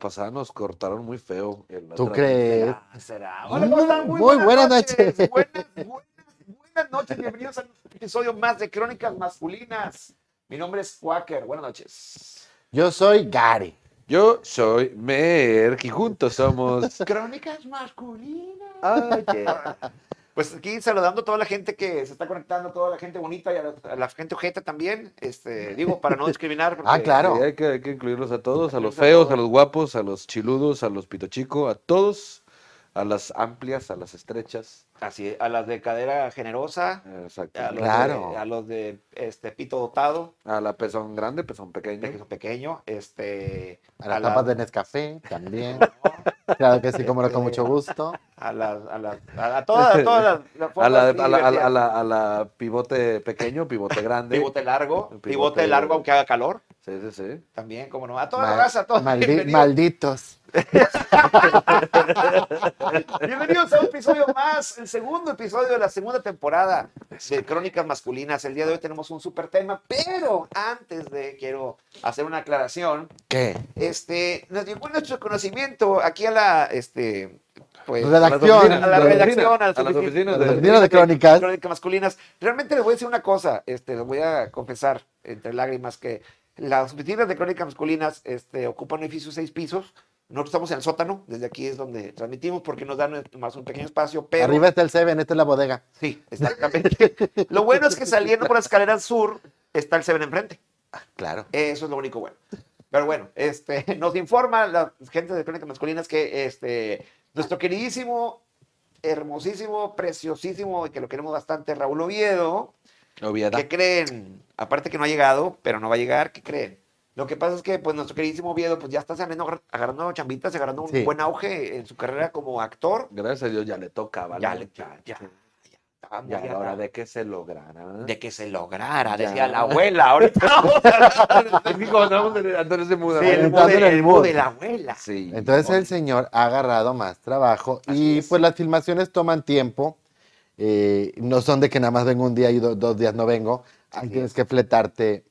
pasada nos cortaron muy feo. ¿Tú crees? ¿Será? ¿Será? Hola, ¿cómo están? Muy buenas noches. Buenas, buenas, buenas noches. Bienvenidos a un episodio más de Crónicas Masculinas. Mi nombre es Quaker. Buenas noches. Yo soy Gary. Yo soy Merck y juntos somos. Crónicas Masculinas. Oye. Pues aquí saludando a toda la gente que se está conectando, toda la gente bonita y a la, a la gente ojeta también. Este, digo, para no discriminar. porque- Ah, claro. Hay, que, hay que incluirlos a todos, a los a feos, a todos. los guapos, a los chiludos, a los pito chico, a todos, a las amplias, a las estrechas. Así, a las de cadera generosa, Exacto. a los, Claro. de, a los de este, pito dotado, A la pezón grande, pezón pequeño. queso pequeño, este, A las la- tapas de Nescafé también. Claro que sí, como no, con mucho gusto. a las, a las, a, a todas, a todas las, las A formas la, a, la, a, la, a, la, a la pivote pequeño, pivote grande. pivote largo, Pivote- pivote largo aunque haga calor, Sí, sí, sí. también, como no, a toda la Mal- raza, a todos. maldi- malditos. bienvenidos a un episodio más, el segundo episodio de la segunda temporada de Crónicas Masculinas. El día de hoy tenemos un súper tema, pero antes de, quiero hacer una aclaración. ¿Qué? Este, nos llegó nuestro conocimiento aquí a la, este, pues, Redacción. a la redacción, oficinas, a las oficinas de- de- oficinas de crónicas. Crónicas masculinas. Realmente les voy a decir una cosa, este, les voy a confesar entre lágrimas que las oficinas de crónicas masculinas este, ocupan un edificio de seis pisos. Nosotros estamos en el sótano, desde aquí es donde transmitimos porque nos dan más un pequeño espacio, pero Arriba está el Seven, esta es la bodega. sí, exactamente. lo bueno es que saliendo por la escalera sur está el Seven enfrente. Claro. Eso es lo único bueno. Pero bueno, este, nos informa la gente de Crónicas Masculinas que este, nuestro queridísimo, hermosísimo, preciosísimo y que lo queremos bastante, Raúl Oviedo, Ovieda. ¿qué creen? Aparte que no ha llegado, pero no va a llegar, ¿qué creen? Lo que pasa es que pues nuestro queridísimo Oviedo pues ya está saliendo, agar- agarrando chambitas, agarrando un Sí. buen auge en su carrera como actor. Gracias a Dios ya le tocaba. Ya, ¿no? le- ya, ya, ya, estaba muy Ya hora de que se lograra. de que se lograra, Ya. decía la abuela. Ahorita vamos a Antonio se muda. Sí, ¿no? el de, el la abuela. Sí. Entonces el señor ha agarrado más trabajo Así y es. pues las filmaciones toman tiempo. Eh, no son de que nada más vengo un día y do- dos días no vengo. Así tienes es. que fletarte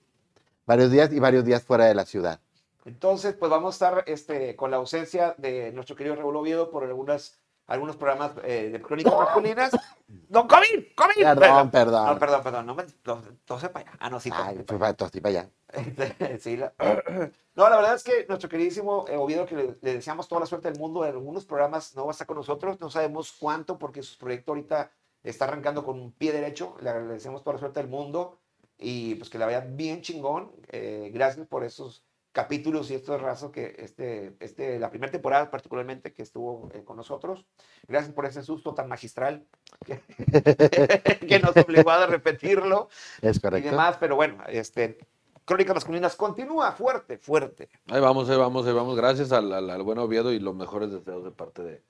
varios días y varios días fuera de la ciudad. Entonces, pues vamos a estar este, con la ausencia de nuestro querido Raúl Oviedo por algunas, algunos programas eh, de crónicas masculinas. ¡Don COVID! ¡COVID! Perdón, perdón. No, perdón, perdón. No me. No, tose para allá. Ah, no, sí. Tose para y para allá. allá. Sí, la- No, la verdad es que nuestro queridísimo eh, Oviedo, que le, le deseamos toda la suerte del mundo, en algunos programas no va a estar con nosotros. No sabemos cuánto, porque su proyecto ahorita está arrancando con un pie derecho. Le agradecemos toda la suerte del mundo y pues que la vaya bien chingón. Eh, gracias por esos capítulos y estos razos que este, este, la primera temporada particularmente que estuvo eh, con nosotros. Gracias por ese susto tan magistral que, que nos obligó a repetirlo Es y correcto. demás, pero bueno, este, Crónicas Masculinas continúa fuerte, fuerte. Ahí vamos, ahí vamos, ahí vamos. Gracias al, al, al buen Oviedo y los mejores deseos de parte de,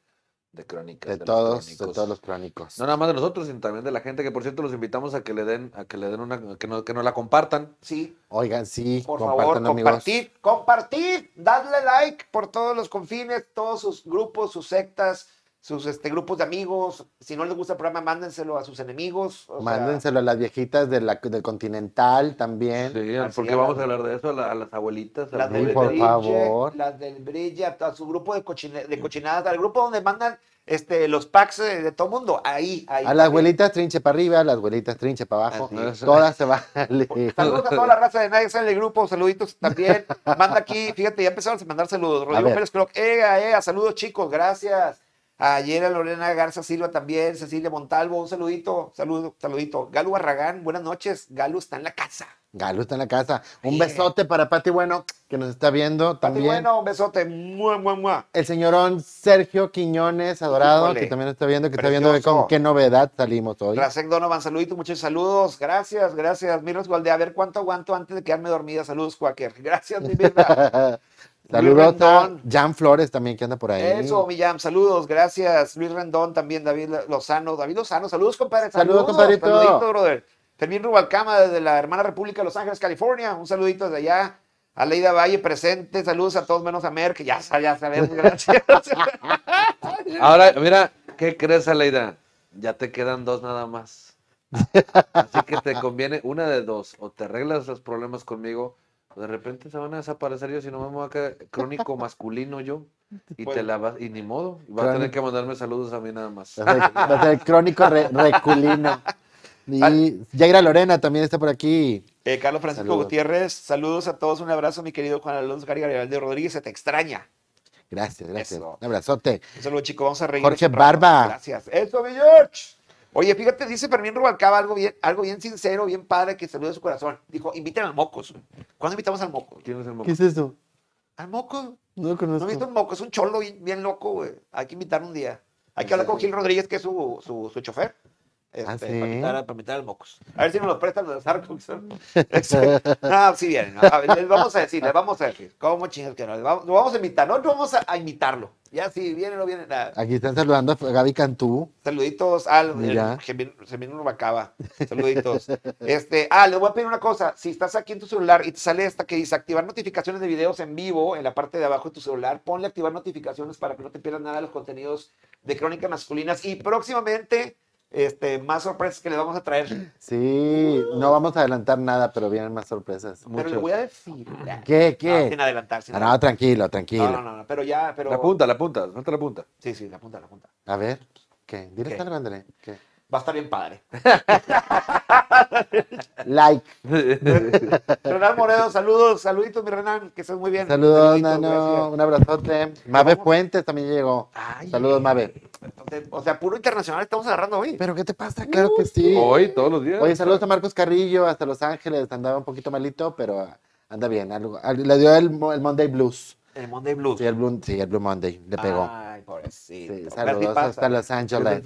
de Crónicas. De todos, de todos los crónicos. No nada más de nosotros, sino también de la gente, que por cierto los invitamos a que le den, a que le den una, que nos, que nos la compartan. Sí, Oigan, sí, por favor, amigos. compartid, compartid, dadle like por todos los confines, todos sus grupos, sus sectas, sus este, grupos de amigos. Si no les gusta el programa, mándenselo a sus enemigos. o sea, Mándenselo a las viejitas de la, del Continental también. Sí, Así porque vamos a hablar de eso, a, la- a las abuelitas. las del por. Brille, favor. las del Brille, a su grupo de, cochine- de cochinadas, al grupo donde mandan este, los packs de, de todo mundo, ahí, ahí. A las abuelitas trinche para arriba, a las abuelitas trinche para abajo. Todas se van. Saludos a toda la raza de Nadie Sale del Grupo, saluditos también. Manda aquí, fíjate, ya empezaron a mandar saludos. Rodrigo. Pérez Clock, ega, ega, saludos chicos, gracias. Ayer a Lorena Garza Silva también, Cecilia Montalvo, un saludito, saludo, saludito. Galo Barragán, buenas noches, Galo está en la casa. Galo está en la casa. Un Bien. besote para Pati Bueno, que nos está viendo Pati, también. bueno, un besote, mua, mua, mua. El señorón Sergio Quiñones, adorado, Híjole, que también nos está viendo, que está viendo con qué novedad salimos hoy. Rasek Donovan, saluditos, muchos saludos, gracias, gracias. Mirros Gualdea, a ver cuánto aguanto antes de quedarme dormida. Saludos, Quaker. Gracias, mi vida. Saludos a Rendón. Jan Flores también, que anda por ahí. Eso, Millán, saludos, gracias. Luis Rendón también, David Lozano. David Lozano, saludos, compadre. Saludos, compadrito. Saludito, brother. Fermín Rubalcama, desde la hermana República de Los Ángeles, California. Un saludito desde allá. Aleida Valle presente, saludos a todos menos a Mer, que ya, ya sabemos, gracias. Ahora, mira, ¿qué crees, Aleida? Ya te quedan dos nada más. Así que te conviene una de dos. O te arreglas los problemas conmigo De repente se van a desaparecer yo, si no me voy a quedar crónico masculino yo. Y Pues- te la vas, y ni modo. Va a tener que mandarme saludos a mí nada más. Va a ser, crónico re- reculino. Y Yaira Lorena también está por aquí. Eh, Carlos Francisco Saludos. Gutiérrez, saludos a todos, un abrazo, mi querido Juan Alonso Gary Garibaldi Rodríguez, se te extraña. Gracias, gracias. Eso. Un abrazote. Un saludo, chico, vamos a reír. Jorge rato. Barba. Gracias. Eso, mi George. Oye, fíjate, dice Fermín Rubalcaba algo bien, algo bien sincero, bien padre, que saluda a su corazón. Dijo, inviten al Mocos. ¿Cuándo invitamos al Moco? ¿Quién es el ¿Qué es eso? ¿Al Moco? No lo ¿No conozco. has visto un Moco? Es un cholo bien, bien loco, güey. Hay que invitar un día. Hay que hablar con Gil Rodríguez, que es su, su, su chofer. Este, Ah, ¿sí? para, invitar, a- para invitar al Mocos. A ver si nos lo prestan los Arcos. no, sí vienen. ¿no? A ver, les vamos a decir, les vamos a decir. ¿Cómo chingas que no? Les vamos- Lo vamos a invitar. Nosotros vamos a, a invitarlo. Ya si viene o no viene nada. Aquí están saludando a Gaby Cantú. Saluditos al. Gemino Urbacaba. Saluditos. Este, ah, les voy a pedir una cosa. Si estás aquí en tu celular y te sale esta que dice activar notificaciones de videos en vivo en la parte de abajo de tu celular, ponle activar notificaciones para que no te pierdas nada de los contenidos de Crónicas Masculinas. Y próximamente, este, más sorpresas que les vamos a traer. Sí, no vamos a adelantar nada, pero vienen más sorpresas. Pero les Muchos. voy a decir. ya. ¿Qué? No, ¿Qué? sin adelantar. sin Ah, no, adelantar. tranquilo, tranquilo. No, no, no, pero ya, pero. La punta, la punta, falta la punta. Sí, sí, la punta, la punta. A ver, ¿qué? Dile ¿Qué? André. ¿Qué? Va a estar bien padre. Like. Renan Moreno, saludos, saluditos, mi Renan, que estés muy bien. Saludos, Nano. Un abrazote. Mabe. Fuentes también llegó. Ay, Saludos, Mabe. de- O sea, puro internacional estamos agarrando hoy. ¿Pero qué te pasa? Claro que sí. Hoy, todos los días. Oye, saludos a Marcos Carrillo, hasta Los Ángeles. Andaba un poquito malito, pero anda bien. algo- le dio el, mo- el Monday Blues. El Monday Blues. Sí, el Blue, sí, el Blue Monday. Le pegó. Ay, pobrecito. Sí, saludos hasta Los ¿Qué es Ángeles.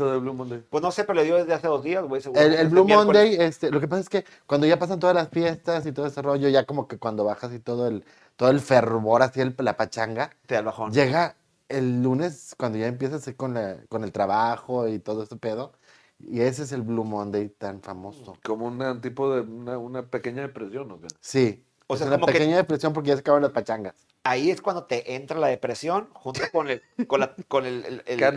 Pues no sé, pero le dio desde hace dos días, güey. seguro. El, el Este Blue miércoles. Monday, este, lo que pasa es que cuando ya pasan todas las fiestas y todo ese rollo, ya como que cuando bajas y todo el, todo el fervor, así el, la pachanga, Te da el bajón. llega el lunes cuando ya empiezas con, la- con el trabajo y todo ese pedo, y ese es el Blue Monday tan famoso. Como un tipo de una, una pequeña depresión, ¿no? Sí. O sea, sea, una como que- pequeña depresión porque ya se acaban las pachangas. Ahí es cuando te entra la depresión junto con el. Con, la, con el, el- el- ¿Ya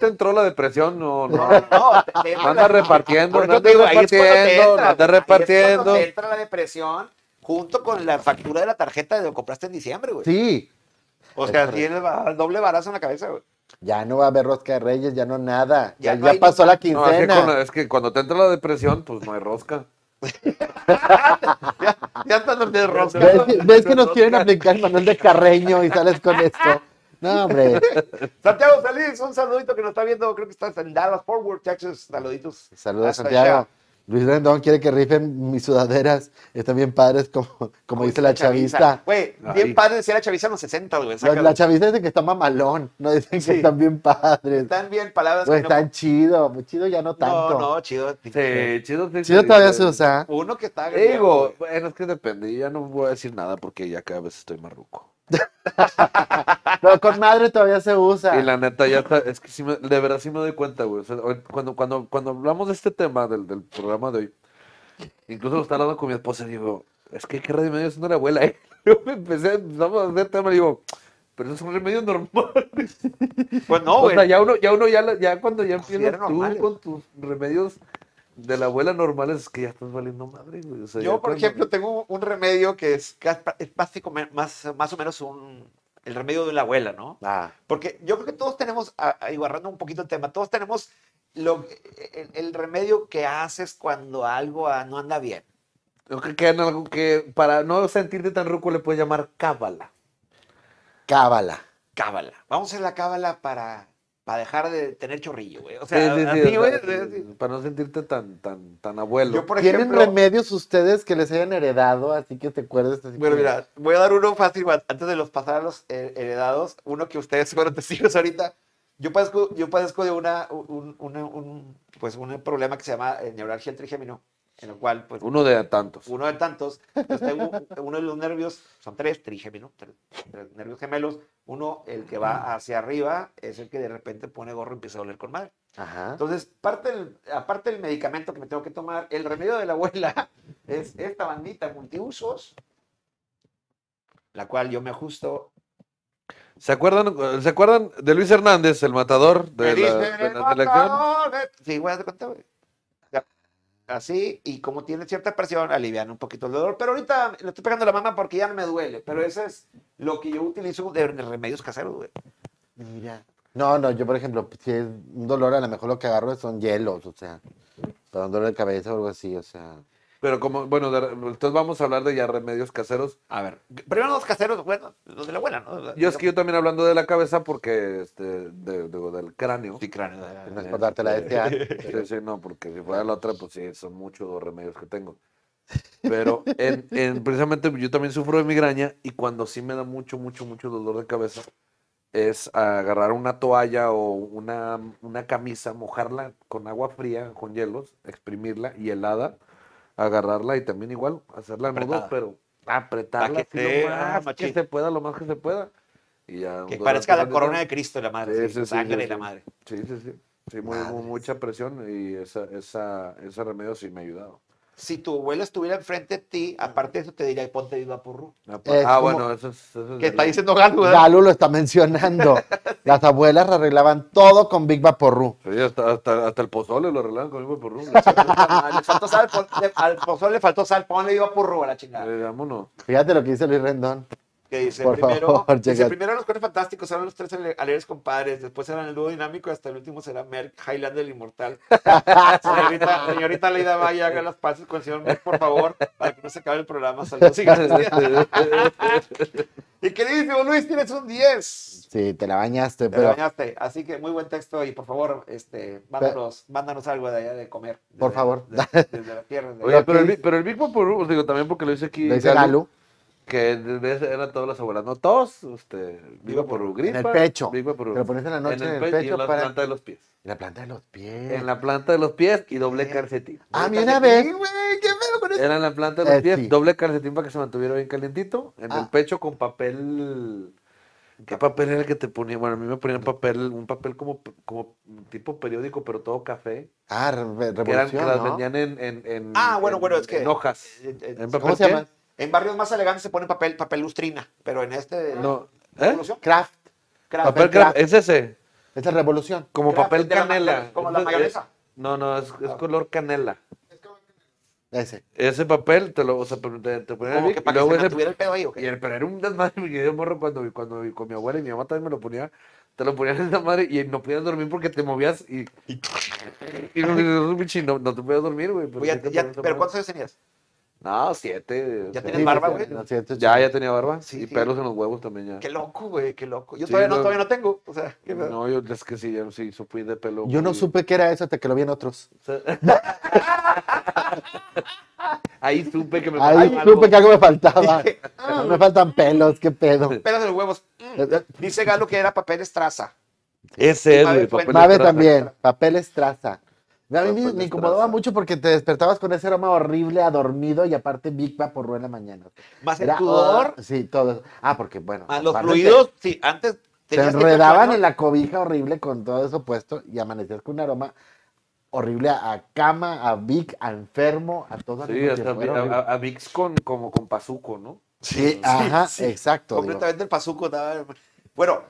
te entró la depresión? No, No, no. no, te- te Anda repartiendo, no te anda digo, ahí es cuando te repartiendo, entra, no anda güey. Ahí es cuando repartiendo. te entra la depresión junto con la factura de la tarjeta de lo que compraste en diciembre, güey. Sí. O es sea, ba- el doble barazo en la cabeza, güey. Ya no va a haber rosca de reyes, ya no nada. Ya Ya, no ya pasó la No, es, que quincena. con- es que cuando te entra la depresión, pues no hay rosca. Ya están los de rosca. ¿Ves, que- ves que nos quieren aplicar el manual de Carreño y sales con esto? No, hombre. Santiago Salís, un saludito que nos está viendo, creo que estás en Dallas, Fort Worth, Texas. Saluditos. Saludos, Hasta Santiago. allá. Luis Rendón quiere que rifen mis sudaderas. Están bien padres, como, como dice la chavista. Güey, Ay. bien padre decía la chaviza en los 60, güey. La, la chavista dice que está mamalón. No dicen Sí. que están bien padres. Están bien palabras. Güey, que no- están chido. Muy chido ya no tanto. No, no, chido. Sí, chido. sí, Chido sí, todavía sí. se usa. Uno que está. Digo, bueno, es que depende. Ya no voy a decir nada porque ya cada vez estoy marruco. Pero con madre todavía se usa. Y la neta, ya está. Es que sí me- de verdad sí me doy cuenta, güey. O sea, cuando, cuando, cuando hablamos de este tema del, del programa de hoy, incluso lo estaba hablando con mi esposa y digo, es que qué remedio haciendo la abuela. eh?" Yo me empecé, empezamos a hacer tema y digo, pero eso es un remedio normal. Pues no, o güey. sea, ya uno, ya uno, ya, ya cuando ya empiezas tú normales. con tus remedios de la abuela normales, es que ya estás valiendo madre, güey. O sea, ya Yo, por cuando- ejemplo, tengo un remedio que es, es básico- más, más o menos un, el remedio de la abuela, ¿no? Ah, Porque yo creo que todos tenemos, agarrando un poquito el tema, todos tenemos lo, el, el remedio que haces cuando algo no anda bien. Creo que quedan algo que para no sentirte tan ruco le puedes llamar cábala. cábala. Cábala. Vamos a hacer la cábala para, para dejar de tener chorrillo, güey. O sea, sí, sí, así, güey. Para no sentirte tan, tan, tan abuelo. Yo, por ¿Tienen ejemplo, remedios ustedes que les hayan heredado? Así que te acuerdes. Así Bueno, que- mira, voy a dar uno fácil antes de los pasar a los eh, heredados. Uno que ustedes fueron testigos ahorita. Yo padezco, yo padezco de una, un, una- un- pues un problema que se llama eh, neuralgia trigémino, en el cual, pues, Uno de tantos. uno de tantos, pues, tengo uno de los nervios, son tres trigémino, tres, tres nervios gemelos. Uno, el que va hacia arriba, es el que de repente pone gorro y empieza a doler con madre. Ajá. Entonces, parte del- aparte del medicamento que me tengo que tomar, el remedio de la abuela es esta bandita multiusos, la cual yo me ajusto. ¿Se acuerdan, ¿Se acuerdan de Luis Hernández, el matador de la, de la selección? matador de- Sí, voy a cuenta, güey. Así, y como tiene cierta presión, alivian un poquito el dolor. Pero ahorita le estoy pegando la mama porque ya no me duele. Pero eso es lo que yo utilizo de remedios caseros, güey. Mira. No, no, yo por ejemplo, si es un dolor, a lo mejor lo que agarro son hielos, o sea, para un dolor de cabeza o algo así, o sea. Pero como, bueno, de- entonces vamos a hablar de ya remedios caseros. A ver, primero los caseros, bueno, los de la abuela, ¿no? Yo es que yo también hablando de la cabeza porque, este, de, de- del cráneo. Sí, cráneo. No es por darte la desear. Sí, sí, no, porque si fuera la otra, pues sí, son muchos los remedios que tengo. Pero en, en- precisamente yo también sufro de migraña y cuando sí me da mucho, mucho, mucho dolor de cabeza es agarrar una toalla o una, una camisa, mojarla con agua fría, con hielos, exprimirla y helada, agarrarla y también igual hacerla nudo, Apretada. pero apretarla que así lo más que se pueda, lo más que se pueda. Y ya, Que parezca la corona de Cristo, la madre. Sí, sí, sí, sí, sangre y la madre. Sí, sí, sí. Sí, muy, mucha presión y esa, esa, ese remedio sí me ha ayudado. Si tu abuela estuviera enfrente de ti, aparte de eso te diría, ponte viva porru. Ah, Es ah, bueno, eso es... Eso es Que está diciendo Galo, ¿verdad? Galo lo está mencionando. Las abuelas arreglaban todo con Big Vaporru. Sí, hasta, hasta, hasta el pozole lo arreglaban conmigo por rumbo. le faltó sal, le- al pozole le faltó sal, ponle viva porru a la chingada. Eh, vámonos. Fíjate lo que dice Luis Rendón. Que dice, Por primero, favor, dice, primero los cuernos fantásticos eran los tres ale- alegres compadres, después eran el dúo dinámico y hasta el último será Merck, Highlander el inmortal. señorita, señorita Leida Valle, haga las paces con el señor Merck, por favor, para que no se acabe el programa. Saludos y y queridísimo Luis, tienes un 10. Sí, te la bañaste, Te pero bañaste. Así que muy buen texto y por favor, este, mándanos, mándanos algo de allá de comer. Por favor. Desde, desde la tierra. desde- Oye, Lo pero el, pero el Big os digo también porque lo dice aquí le dice Galo, Galo. Que eran todas las abuelas, no todos, este, Big Vaporru, En el gripa, pecho. Te lo pones en la noche en el, pe- y pecho en la para. planta de los pies. En la planta de los pies. En la planta de los pies y doble calcetín. Ah, mira, ves. güey, qué pedo con eso. Era en la planta de los Eh, pies, sí. doble calcetín para que se mantuviera bien calientito. En el Ah. pecho con papel. ¿Qué papel era el que te ponía? Bueno, a mí me ponían papel, un papel como, como tipo periódico, pero todo café. Ah, re- Que, eran, que revolución, las vendían en, en, en- Ah, bueno, en- bueno, es que- en hojas. Eh, eh, ¿En ¿Cómo papel se qué? llama? En barrios más elegantes se pone papel, papel lustrina, pero en este... No. ¿Eh? ¿Revolución? Craft. Craft. Papel craft. es ese. Esa es revolución. Como Craft, papel la- canela. como la Es- mayonesa. No, no, es, es color canela. Ese. Ese papel te lo, o sea, te, te ponían Como el que Vic, y para que luego se ese- el pedo ahí, ¿o qué? Y el, pero era un desmadre, porque yo morro cuando, cuando con mi abuela y mi mamá también me lo ponía, te lo ponían en esa madre y no podías dormir porque te movías y. Y no, no, no, te podías dormir, güey. Oye, ya- ¿Pero cuántos años tenías? No, siete. ¿Ya tienes Sí, barba, güey? Ya, ya tenía barba Sí, y sí. pelos en los huevos también ya. Qué loco, güey, qué loco. Yo Sí, todavía, no, lo- todavía no tengo. O sea, qué pedo. No, yo es que sí, yo sí, fui de pelo. Yo no supe qué era eso hasta que lo vi en otros. o sea, Ahí supe que me Ahí faltaba algo. supe que algo me faltaba. No me faltan pelos, qué pedo. Pelos de los huevos. Mm. Dice Galo que era papel estraza. Ese es, güey, papel Mabe también, papel estraza. A mí me, incomodaba mucho porque te despertabas con ese aroma horrible, adormido y aparte Big Vaporru en la mañana. Más el sudor, Sí, todo eso. Ah, porque bueno. más los fluidos. Sí, antes Te, enredaban en la cobija horrible con todo eso puesto y amanecías con un aroma horrible a, a cama, a Vic, a enfermo, a todo. Sí, hasta a, a, a Vicks con, como con pazuco, ¿no? Sí, ajá, sí. exacto. digo. Completamente el pazuco. estaba- Bueno,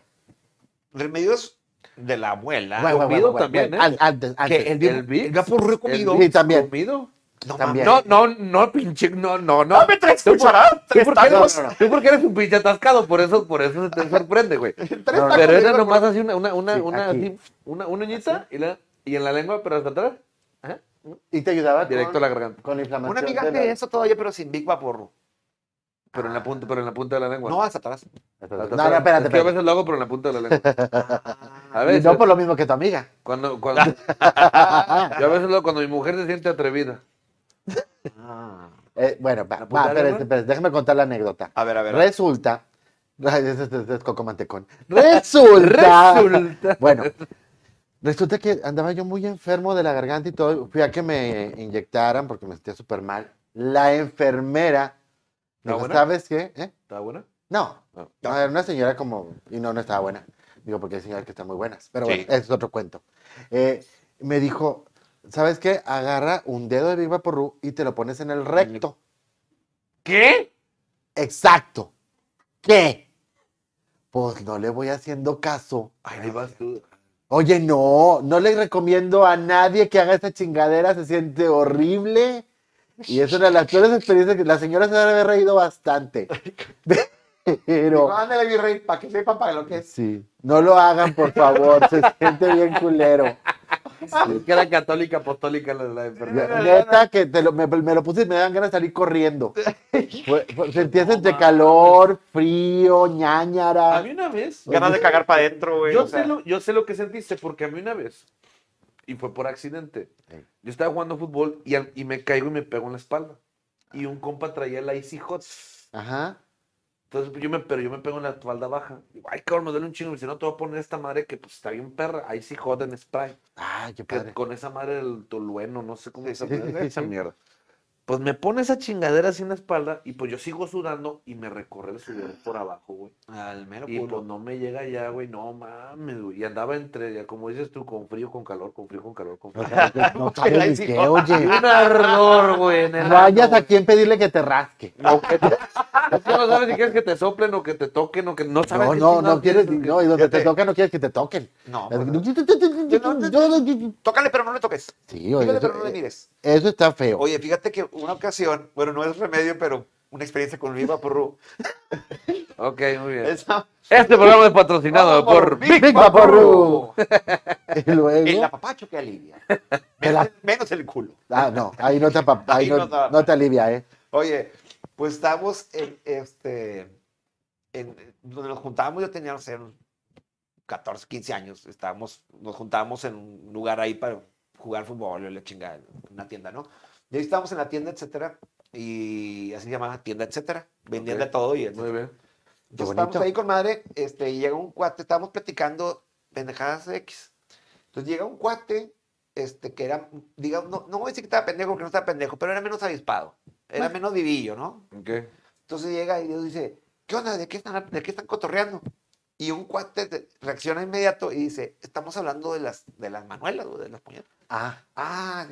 remedios de la abuela. Bueno, bueno, también, bueno, ¿eh? an- antes, antes. que el, el el. Sí, también. ¿Comido? No también. No, no, no, pinche, no, no, no. No me traes Tú por- tú porque eres- tacos. No, no, no. Tú porque eres un pinche atascado, por eso, por eso se te sorprende, güey. Pero era nomás así una, una, una, Sí, una, así, una, una uñita y, la, y en la lengua, pero hasta atrás. Ajá. Y te ayudaba Directo con, a la garganta. con la inflamación. Una amiga hace la- eso todavía, pero sin Big Vaporru. Pero en la punta, pero en la punta de la lengua. No, hasta atrás. Hasta No, atrás. no, espérate, Es que a espérate. veces lo hago, pero en la punta de la lengua. A Y veces. no por lo mismo que tu amiga. Cuando, cuando, yo a veces lo hago cuando mi mujer se siente atrevida. Eh, bueno, va, ¿La va, espérate, espérate, déjame contar la anécdota. A ver, a ver. Resulta. Es Coco Mantecón. Resulta. Resulta. Bueno, resulta que andaba yo muy enfermo de la garganta y todo. Fui a que me inyectaran porque me sentía súper mal. La enfermera. ¿Está buena? ¿Sabes qué? ¿Eh? ¿Está buena? No. No. No, era una señora como. Y no, no estaba buena. Digo, porque hay señoras que están muy buenas. Pero Sí. bueno, es otro cuento. Eh, me dijo, ¿sabes qué? Agarra un dedo de Big Vaporru y te lo pones en el recto. ¿Qué? Exacto. ¿Qué? Pues no le voy haciendo caso. Ahí vas tú. Oye, no, no le recomiendo a nadie que haga esta chingadera, se siente horrible. Y es una de las peores experiencias que la señora se debe haber reído bastante. Pero, Digo, Ándale, mi rey, para que sepan para lo que es. sí, no lo hagan, por favor, se siente bien culero. Que era católica apostólica la, la enfermera. Neta, que te lo- me, me lo puse y me dan ganas de salir corriendo. Fue- fue- sentías entre calor, frío, A mí ñañara. una vez. Ganas de cagar para adentro, güey. Yo o sea. sé, lo, yo sé lo que sentiste porque a mí una vez, y fue por accidente, Sí. yo estaba jugando fútbol y, al- y me caigo y me pego en la espalda. Y un compa traía la Easy Hot. Ajá. Entonces pues, yo me, pero yo me pego en la espalda baja. Digo, ay, cabrón, me duele un chingo. Y si no, te voy a poner esta madre que pues está bien perra. Icy Hot en spray. Ay, qué Que padre. con esa madre del tolueno, no sé cómo Sí, sí, sí, sí, esa sí. mierda. Pues me pone esa chingadera así en la espalda y pues yo sigo sudando y me recorre el sudor por abajo, güey. Al mero Y culo. pues no me llega ya, güey, no mames, güey. Y andaba entre, ya como dices tú, con frío, con calor, con frío, con calor, con No frío. sabes, no sabes ni qué, oye. un ardor, güey, en el No hayas ano, a quien pedirle que te rasque. güey. O que te- Es que no sabes si quieres que te soplen o que te toquen o que no sabes. No, no, no quieres, no, y donde te tocan no quieres que te toquen. No. Tócale, pero no le toques. Sí, oye, eso, pero no le mires. eso está feo. Oye, fíjate que una ocasión, bueno, no es remedio, pero una experiencia con Luis Vaporru. Ok, muy bien. Esa- Este programa es patrocinado Vamos, por Big Big Vaporru. Y luego, El apapacho que alivia. Menos, menos el culo. ah, no, ahí no te, ahí no te alivia, ¿eh? Oye, pues estábamos en este. En, donde nos juntábamos, yo tenía, no sé, unos 14, 15 años. Estábamos, nos juntábamos en un lugar ahí para jugar fútbol, o la chingada, una tienda, ¿no? Y ahí estábamos en la tienda, etcétera. Y así se llamaba tienda, etcétera. Vendían de todo y Muy etcétera. bien. Entonces estábamos ahí con madre, este, y llega un cuate, estábamos platicando pendejadas X. Entonces llega un cuate, este, que era, digamos, no, no voy a decir que estaba pendejo, porque no estaba pendejo, pero era menos avispado, era menos vivillo, ¿no? Ok. Entonces llega y Dios dice, ¿qué onda? ¿De qué están, de qué están cotorreando? Y un cuate reacciona inmediato y dice, estamos hablando de las, de las manuelas, o de las puñetas. Ah, Ah,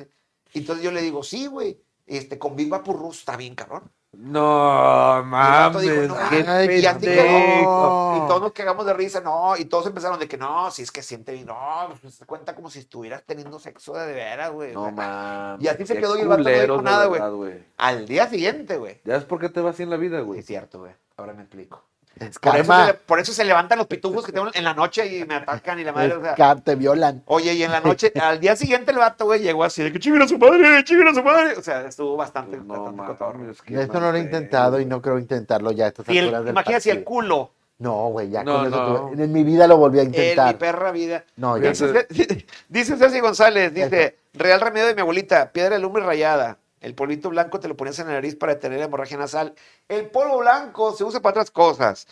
entonces yo le digo, sí, güey, este, con Big Vaporru está bien, cabrón. No, vato dijo, mames. no, qué ay, y todos nos cagamos de risa, no, y todos empezaron de que no, si es que siente bien, no, pues se cuenta como si estuvieras teniendo sexo de, veras, güey. No mames. Y así se quedó y el vato no dijo nada, güey. Al día siguiente, güey. ¿Ya es por qué te va así en la vida, güey? es cierto, güey. Ahora me explico. Es Por eso, se, karma. le- por eso se levantan los pitujos que tengo en la noche y me atacan y la madre, o sea. te violan. Oye, y en la noche, al día siguiente el vato, güey, llegó así de que chinguen a su madre, chinguen a su madre. O sea, estuvo bastante, no bastante cotorro. mames. qué Esto no lo he intentado y no creo intentarlo ya a estas Y el, del imagínate si el culo, No, güey, ya No, con eso no. tuve- En mi vida lo volví a en mi intentar. perra vida. No, ya. Dice, dice Ceci González, dice, real remedio de mi abuelita, piedra de lumbre rayada. El polvito blanco te lo ponías en la nariz para detener la hemorragia nasal. El polvo blanco se usa para otras cosas.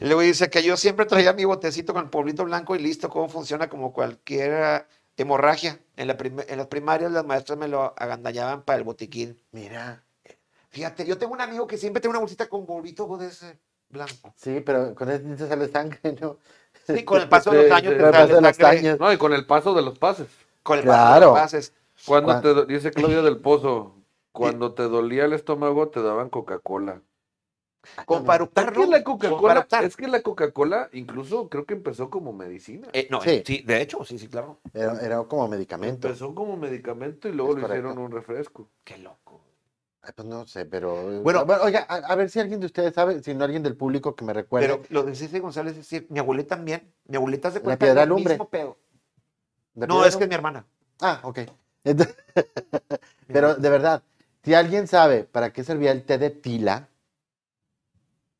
Luego dice que yo siempre traía mi botecito con el polvito blanco y listo, cómo funciona como cualquier hemorragia. En, la prim- en las primarias las maestras me lo agandañaban para el botiquín. Mira. Fíjate, yo tengo un amigo que siempre tiene una bolsita con polvito de ese blanco. Sí, pero con eso te sale sangre, ¿no? Sí, con el paso de los Sí, años sí. te Con el sale paso de los sangre. años. No, y con el paso de los pases. Con el paso de Claro. los pases. Cuando Cuan- te dice Claudia del Pozo, cuando te dolía el estómago te daban Coca-Cola. Con para Es que la Coca-Cola, es que la Coca-Cola incluso creo que empezó como medicina. Eh, no, Sí. eh, sí, de hecho, sí, sí, claro. Era, era como medicamento. Empezó como medicamento y luego Es lo correcto. hicieron un refresco. Qué loco. Ay, pues no sé, pero. Bueno. Bueno, oiga, a, a ver si alguien de ustedes sabe, si no alguien del público que me recuerde. Pero lo de Ceci González es decir, mi abuelita también. Mi abuelita se La cuenta piedra el lumbre. mismo pedo. ¿De No, es que es mi hermana. Ah, ok. Entonces- pero de verdad, si alguien sabe para qué servía el té de tila,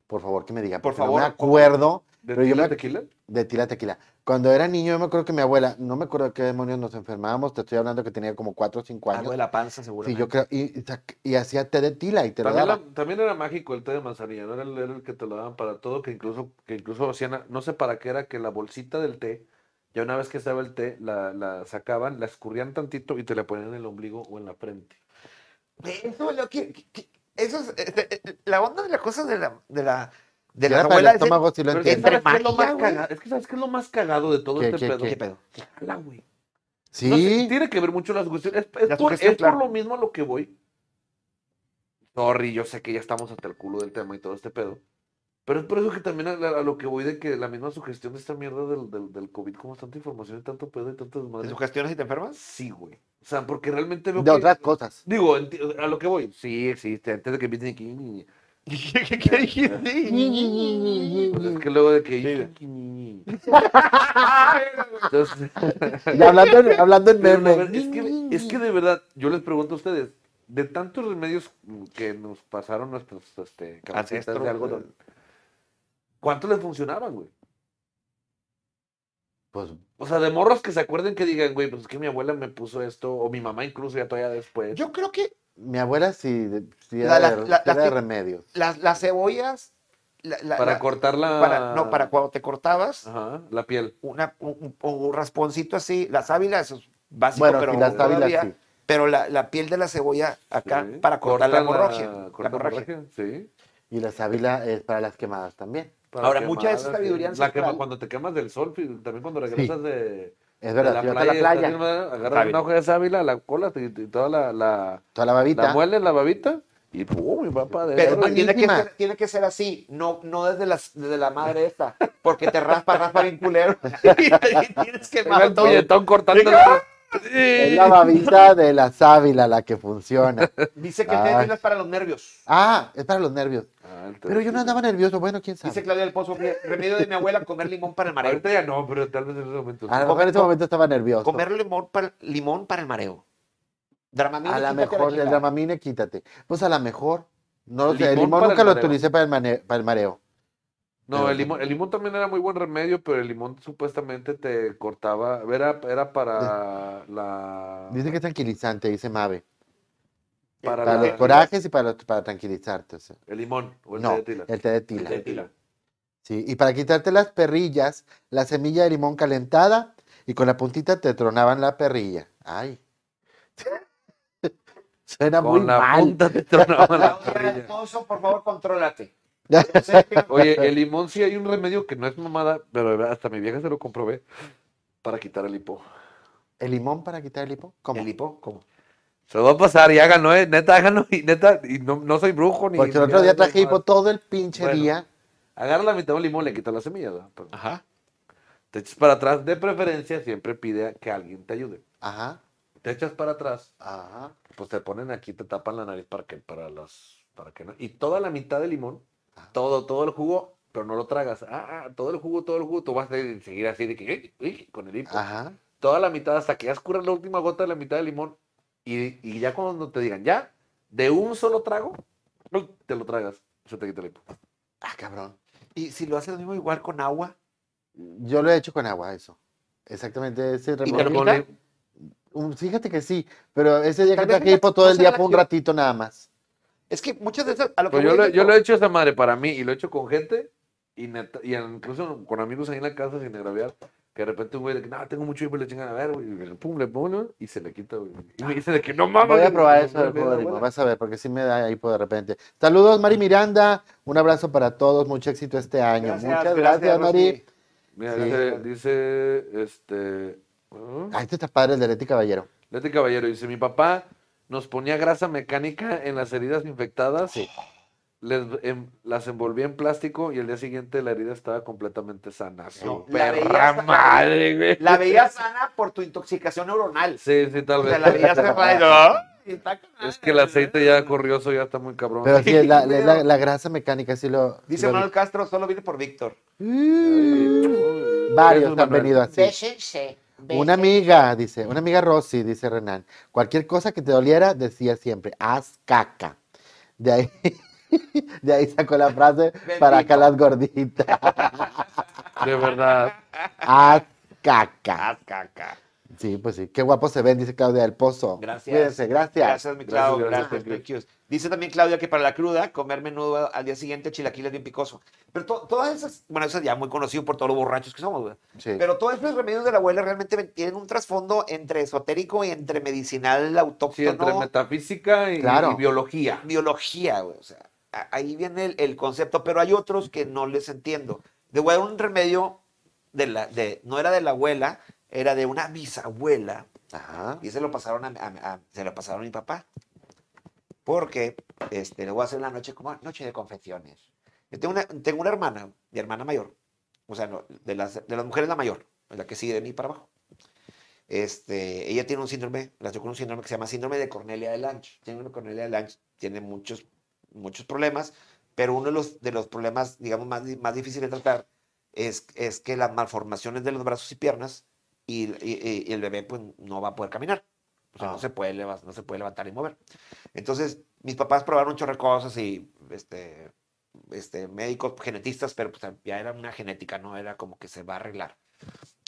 por favor que me diga. Por porque no favor. me acuerdo ¿De Pero yo tequila, me- tequila? de tila tequila. Cuando era niño, yo me acuerdo que mi abuela, no me acuerdo de qué demonios nos enfermábamos, te estoy hablando que tenía como 4 o 5 Algo años. de la panza, Sí, seguramente. yo creo, y, y sac- y hacía té de tila y te lo También, daba. la- también era mágico el té de manzanilla, ¿no? Era el, era el que te lo daban para todo, que incluso, que incluso hacían, no sé para qué era, que la bolsita del té, ya una vez que estaba el té, la, la sacaban, la escurrían tantito y te la ponían en el ombligo o en la frente. Eso es lo que, que- que- eso es, eh, la onda de las cosas de la, de la, de la abuela el estómago, sí lo Pero es que entiendo. entre ¿sabes qué es lo más cagado? Es que ¿sabes qué es lo más cagado de todo ¿Qué, este qué, pedo? qué? ¿Qué pedo? Que jala, güey. Sí, No sé, tiene que ver mucho la sugestión. Es, es La por, es por lo mismo a lo que voy. Sorry, yo sé que ya estamos hasta el culo del tema y todo este pedo. Pero es por eso que también a, a lo que voy de que la misma sugestión de esta mierda del, del, del COVID, como es tanta información y tanto pedo y tantas ¿Te madres. sugestionas y te enfermas? Sí, güey. O sea, porque realmente veo De que- otras cosas. Digo, a lo que voy. Sí, existe. Antes de que empiecen aquí. ¿Qué, qué dijiste? Pues es que luego de que. Entonces, Y hablando en, hablando en meme. verdad- es, que, es que de verdad, yo les pregunto a ustedes, de tantos remedios que nos pasaron nuestros este, Ancestros, de algodón, ¿cuántos les funcionaban, güey? Pues O sea, de morros que se acuerden que digan, güey, pues es que mi abuela me puso esto, o mi mamá incluso ya todavía después. Yo creo que mi abuela sí, sí La- era, la- de, la- las de remedios. las, las cebollas. la- la- para la- cortar la... para- no, para cuando te cortabas, Ajá, la piel. una, un, un- un rasponcito así, la sábila, eso es básico, Bueno, pero sí, la sábila todavía- sí. Pero la, la piel de la cebolla acá Sí. para cortar la hemorragia. la corta hemorragia, Sí. Y la sábila es para las quemadas también. Para Ahora, mucha de esa sabiduría. La quema, cuando te quemas del sol, también cuando regresas de, Es de verdad, la playa, la playa, agarras Sábila. una hoja de sábila, la cola y, y toda la, la, toda la babita. la muele en la babita y pum, y va para Pero tiene que, ser, tiene que ser así, no, no desde, las, desde la madre esta, porque te raspa, raspa bien culero. y tienes que todo. puñetón cortando. Es la babita de la sábila la que funciona. Dice que el té es para los nervios. Ah, es para los nervios. Ah, Pero yo no andaba nervioso, bueno, quién Dice sabe. Claudia del Pozo, que remedio de mi abuela, comer limón para el mareo. Ahorita ya no, pero tal vez en ese momento. A lo mejor en ese momento estaba nervioso. Comer limón para, limón para el mareo. Dramamine, A la mejor, el. Dramamine, quítate. Pues a la mejor. No lo sé, el Limón nunca el lo utilicé para el, mane- para el mareo. No, el limón, el limón también era muy buen remedio, pero el limón supuestamente te cortaba, era, era para la... Dice que es tranquilizante, dice Mabe. para Para la- los corajes y para, para tranquilizarte. o sea. El limón o el No, té de tila. el té de El tila. té de tila. Sí, y para quitarte las perrillas, la semilla de limón calentada y con la puntita te tronaban la perrilla. Ay. Suena muy la mal. punta te la por favor, contrólate. Oye, el limón sí hay un remedio que no es mamada, pero hasta mi vieja se lo comprobé para quitar el hipo. ¿El limón para quitar el hipo? ¿Cómo? ¿El hipo? ¿Cómo? Se lo va a pasar y háganlo, eh. Neta, háganlo y neta, y no, no soy brujo ni. Porque el otro día traje hipo todo el pinche Bueno. día. Agarra la mitad de un limón, le quita la semilla, Ajá. te echas para atrás, de preferencia, siempre pide que alguien te ayude. Ajá, Te echas para atrás, ajá. pues te ponen aquí, te tapan la nariz para que, para las, para que no. Y toda la mitad del limón. Todo, todo el jugo, pero no lo tragas. Ah, ah, todo el jugo, todo el jugo, tú vas a seguir así de que, "Ey, ey", con el hipo. Ajá. Toda la mitad, hasta que ya escurras la última gota de la mitad del limón. Y, y ya cuando te digan, ya, de un solo trago, ¡uy! te lo tragas. Se te quita el hipo. Ah, cabrón. Y si lo haces lo mismo igual con agua, Yo lo he hecho con agua, eso. Exactamente ese el- Un- Fíjate que sí, pero ese día que no- hipo todo el día fue un ratito nada más. Es que muchas esas, a lo que Pues yo, lo, yo lo he hecho esa madre para mí y lo he hecho con gente y, neta- y incluso con amigos ahí en la casa sin agraviar. Que de repente un güey de que, no, tengo mucho hipo y le chingan a ver, güey. y Pum, le pongo y se le quita, güey. Y me dice de que no mames. Voy a probar no eso del jugo de abuela". limón, vas a ver, porque sí me da hipo de repente. Saludos, Mari Miranda. Un abrazo para todos, mucho éxito este año. Muchas gracias, Mari. Rosy. Mira, Sí. dice, dice, este. ¿ah? Ah, este está padre, el de Leti Caballero. Leti Caballero dice: Mi papá nos ponía grasa mecánica en las heridas infectadas. Les, em- las envolvía en plástico y el día siguiente la herida estaba completamente sana. Su la sana. madre, güey. La veías sana por tu intoxicación neuronal. Sí, sí, tal O vez. sea, la veías no, con- Es que el aceite ya corrioso ya está muy cabrón. Pero sí, la, la- la- la grasa mecánica sí lo. Dice lo Manuel Castro, solo viene por Víctor. vi. Varios han Manuel. venido así. Bésense. Una amiga, dice, una amiga Rosy, dice Renan, cualquier cosa que te doliera, decía siempre, haz caca. De ahí, de ahí sacó la frase para acá las gorditas. De verdad. Haz caca. Haz caca. Sí, pues sí. Qué guapo se ven, dice Claudia del Pozo. Gracias. Cuídense, gracias. Gracias, mi Clau. Gracias, Gracias, gracias. Dice también Claudia que para la cruda, comer menudo al día siguiente, chilaquiles bien picoso. Pero to- todas esas, bueno, eso es ya muy conocido por todos los borrachos que somos, güey. Sí. Pero todos esos remedios de la abuela realmente tienen un trasfondo entre esotérico y entre medicinal Sí, autóctono. entre metafísica y, Claro. y biología. biología, güey. O sea, a- ahí viene el, el concepto, pero hay otros que no les entiendo. De dar un remedio de la, de, no era de la abuela, era de una bisabuela Ajá. y se lo pasaron a, a- a- se lo pasaron a mi papá. Porque este, le voy a hacer la noche como noche de confesiones. Yo tengo una, tengo una hermana, mi hermana mayor, o sea, no, de, las, de las mujeres la mayor, la que sigue de mí para abajo. Este, ella tiene un síndrome, nació con un síndrome que se llama síndrome de Cornelia de Lange. Tiene una Cornelia de Lange, tiene muchos, muchos problemas, pero uno de los, de los problemas, digamos, más, más difíciles de tratar es, es que las malformaciones de los brazos y piernas y, y- y el bebé pues no va a poder caminar. O sea, Ah. no, se puede leva- no se puede levantar y mover. Entonces, mis papás probaron un chorro de cosas y este, este, médicos genetistas, pero pues, ya era una genética, no era como que se va a arreglar.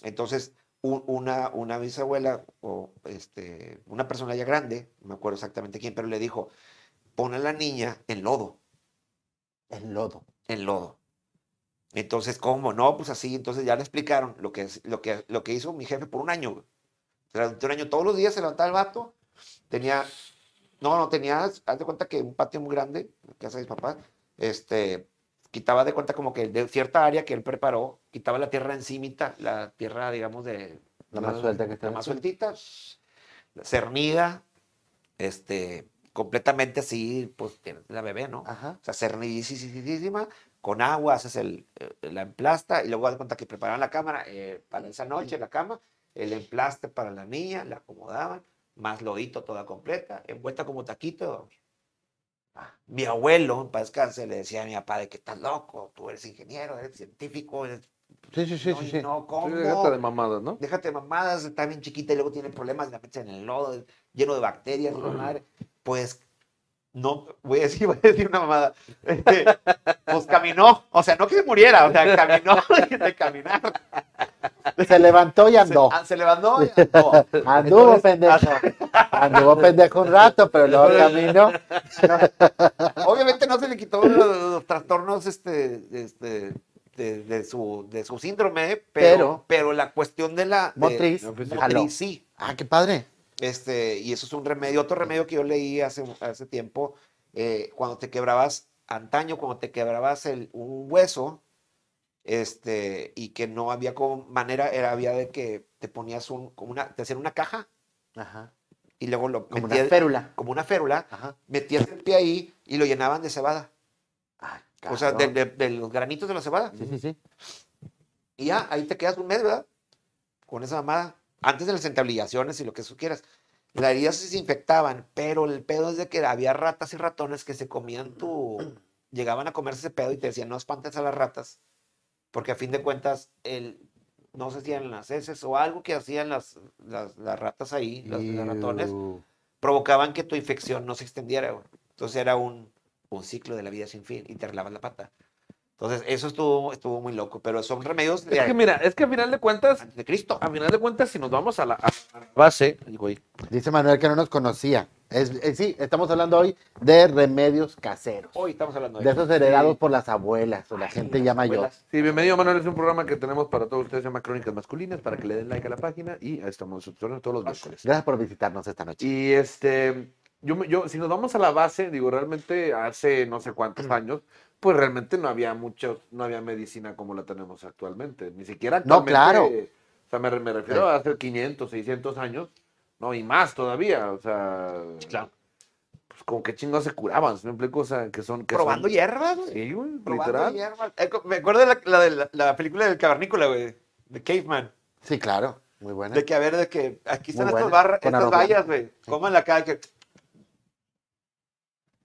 Entonces, un- una, una bisabuela o este, una persona ya grande, no me acuerdo exactamente quién, pero le dijo, pon a la niña en lodo, El lodo. en lodo. Entonces, ¿cómo? No, pues así, entonces ya le explicaron lo que, lo que, lo que hizo mi jefe por un año. Durante un año, todos los días se levantaba el vato, tenía, no, no, tenía, haz de cuenta que un patio muy grande, casa de mis papás, este, quitaba de cuenta como que de cierta área que él preparó, quitaba la tierra encimita, la tierra, digamos, de... La más suelta que está La más sueltita, cernida, este, completamente así, pues, la bebé, ¿no? Ajá. O sea, cernidísima, con agua, haces el, eh, la emplasta y luego das cuenta que preparaban la cámara eh, para esa noche, la cama, el emplaste para la niña, la acomodaban, más lodito toda completa, envuelta como taquito. Ah, Mi abuelo, paz descanse, le decía a mi papá de que estás loco, tú eres ingeniero, eres científico, eres... Sí, sí, sí, no, sí, sí. no, ¿cómo? Déjate de mamadas, ¿no? déjate de mamadas, está bien chiquita y luego tiene problemas, la metes en el lodo, lleno de bacterias, madre. Pues, no, voy a decir, voy a decir una mamada. Este, pues caminó, o sea, no que muriera, o sea, caminó de caminar. Se levantó y andó. ah, se levantó y andó. Anduvo Entonces, pendejo. Anduvo pendejo un rato, pero luego caminó. Obviamente no se le quitó los, los trastornos este, este, de, de su, de su síndrome, pero, Pero- pero la cuestión de la de- Motriz. motriz sí. Ah, qué padre. Este, y eso es un remedio. Otro remedio que yo leí hace, hace tiempo, eh, cuando te quebrabas, antaño, cuando te quebrabas el, un hueso, este, y que no había como manera, era, había de que te ponías un, como una, te hacían una caja Ajá. y luego lo Como una metías- férula. como una férula, Ajá. metías el pie ahí y lo llenaban de cebada. Ay, O sea, de- de los granitos de la cebada. Sí, sí, sí. Y ya, ahí te quedas un mes, ¿verdad? Con esa mamada. Antes de las entablillaciones y lo que tú quieras. Las heridas se desinfectaban, pero el pedo es de que había ratas y ratones que se comían tu... Llegaban a comerse ese pedo y te decían, no espantes a las ratas, porque a fin de cuentas, el, no sé si eran las heces o algo que hacían las, las, las ratas ahí, los, ratones, provocaban que tu infección no se extendiera. güey. Entonces era un, un ciclo de la vida sin fin y te arreglaban la pata. Entonces eso estuvo, estuvo muy loco, pero son remedios de, Es que mira, es que a final de cuentas, antes de Cristo. a final de cuentas, si nos vamos a la, a la base, güey, Dice Manuel que no nos conocía. Es, eh, sí, estamos hablando hoy de remedios caseros. Hoy estamos hablando de, De eso. esos heredados por las abuelas o la Ay, gente ya mayor. abuelas. Sí, bienvenido Manuel, es un programa que tenemos para todos ustedes, se llama Crónicas Masculinas, para que le den like a la página y ahí estamos nosotros todos los miércoles. Gracias por visitarnos esta noche. Y este, yo, me- yo, si nos vamos a la base, digo, realmente hace no sé cuántos años, pues realmente no había mucho, no había medicina como la tenemos actualmente, ni siquiera No, claro. O sea, me, me refiero a hace 500, 600 años, no, y más todavía, o sea, Claro. pues con qué chingados se curaban, ¿sí ¿me explico? O sea, que son... Que Probando son, hierbas, güey. Sí, güey, Probando literal. hierbas. Eh, me acuerdo de la, la de la, la película del cavernícola, güey. De Caveman. Sí, claro. Muy buena. De que, a ver, de que aquí están estas, barras, estas vallas, güey. Cómanla acá, que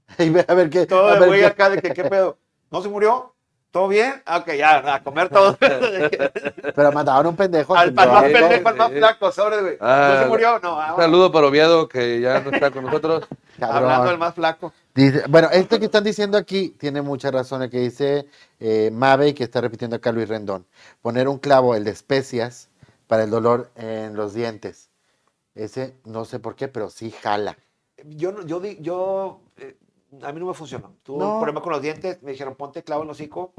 Y a ver qué. todo a ver güey acá, de que, ¿qué pedo? ¿No se murió? ¿Todo bien? Ah, Ok, ya, a comer todo. Pero mandaban un pendejo. al, al más pendejo, al más flaco, sobre, güey. Ah, ¿No se murió? No, ah, Un saludo para Oviedo, que ya no está con nosotros. Cabrón. Hablando del más flaco. Dice- bueno, esto que están diciendo aquí tiene mucha razón, el que dice eh, Mabe y que está repitiendo acá Luis Rendón. Poner un clavo, el de especias, para el dolor en los dientes. Ese, no sé por qué, pero sí jala. Yo, no- yo, di- yo eh, a mí no me funcionó. Tuve No. un problema con los dientes, me dijeron, ponte clavo en el hocico.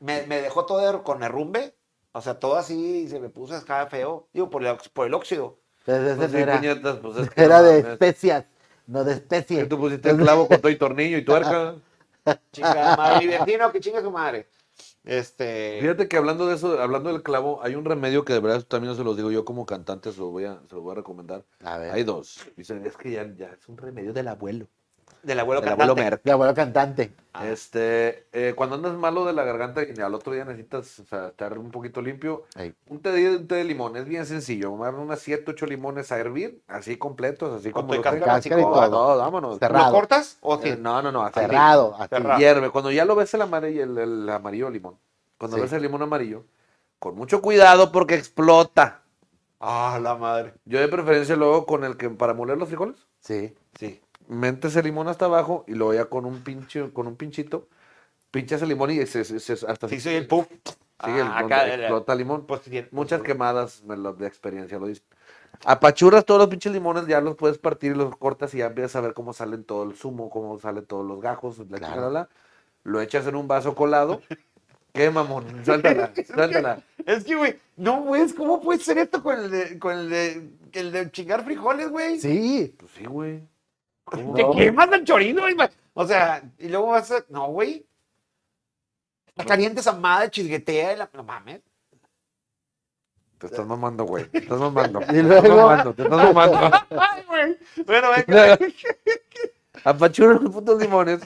Me, me dejó todo con herrumbe, o sea, todo así, se me puso acá feo. Digo, por el, por el óxido. Pues no era, puñetas, pues es que era no de especias, no de Que especie. tú pusiste el clavo con todo y tornillo y tuerca. Chinga madre, mi vecino, que chinga su madre. Este. Fíjate que hablando de eso, hablando del clavo, hay un remedio que de verdad también se los digo yo como cantante, se lo voy a, se lo voy a recomendar. A ver. Hay dos. Dicen, es que ya, ya es un remedio del abuelo. Del abuelo del abuelo cantante. Abuelo cantante. Ah. Este, eh, cuando andas malo de la garganta y al otro día necesitas o sea, estar un poquito limpio, Ahí. un té, de, un té de limón es bien sencillo. Tomar unas 7, 8 limones a hervir, así completos, así como los cáscara, y Todo, todo. vámonos. Cerrado. ¿Lo cortas o Eh, sí? no, no, no, así. Cerrado. así. Cerrado. Hierve. Cuando ya lo ves el amarillo, el, el amarillo limón. Cuando Sí. ves el limón amarillo, con mucho cuidado porque explota. Ah, la madre. Yo de preferencia luego con el que para moler los frijoles, Sí. Sí. Metes el limón hasta abajo y luego ya con un pinche, con un pinchito, pinchas el limón y se, se- se- hasta Sí, soy el puff. sigue el Ah, acá, el- explota el limón. Pues, Muchas pues, quemadas me lo- de experiencia lo dicen. Apachurras todos los pinches limones, ya los puedes partir y los cortas y ya empiezas a ver cómo salen todo el zumo, cómo salen todos los gajos, la Claro. chingada, Lo echas en un vaso colado. ¿Qué, mamón? Suéltala, suéltala. Es que, güey, no, güey, ¿cómo puede ser esto con el de, con el de, el de chingar frijoles, güey? Sí. Pues sí, güey. ¿Cómo Te no? quemas el chorizo, güey. O sea, y luego vas a. No, güey. Está caliente esa madre, chisguetea. y la- No mames. Te estás mamando, güey. Te estás mamando. Y Te luego- estás mamando, te estás mamando. Ay, güey. Bueno, venga. Apachurras los putos limones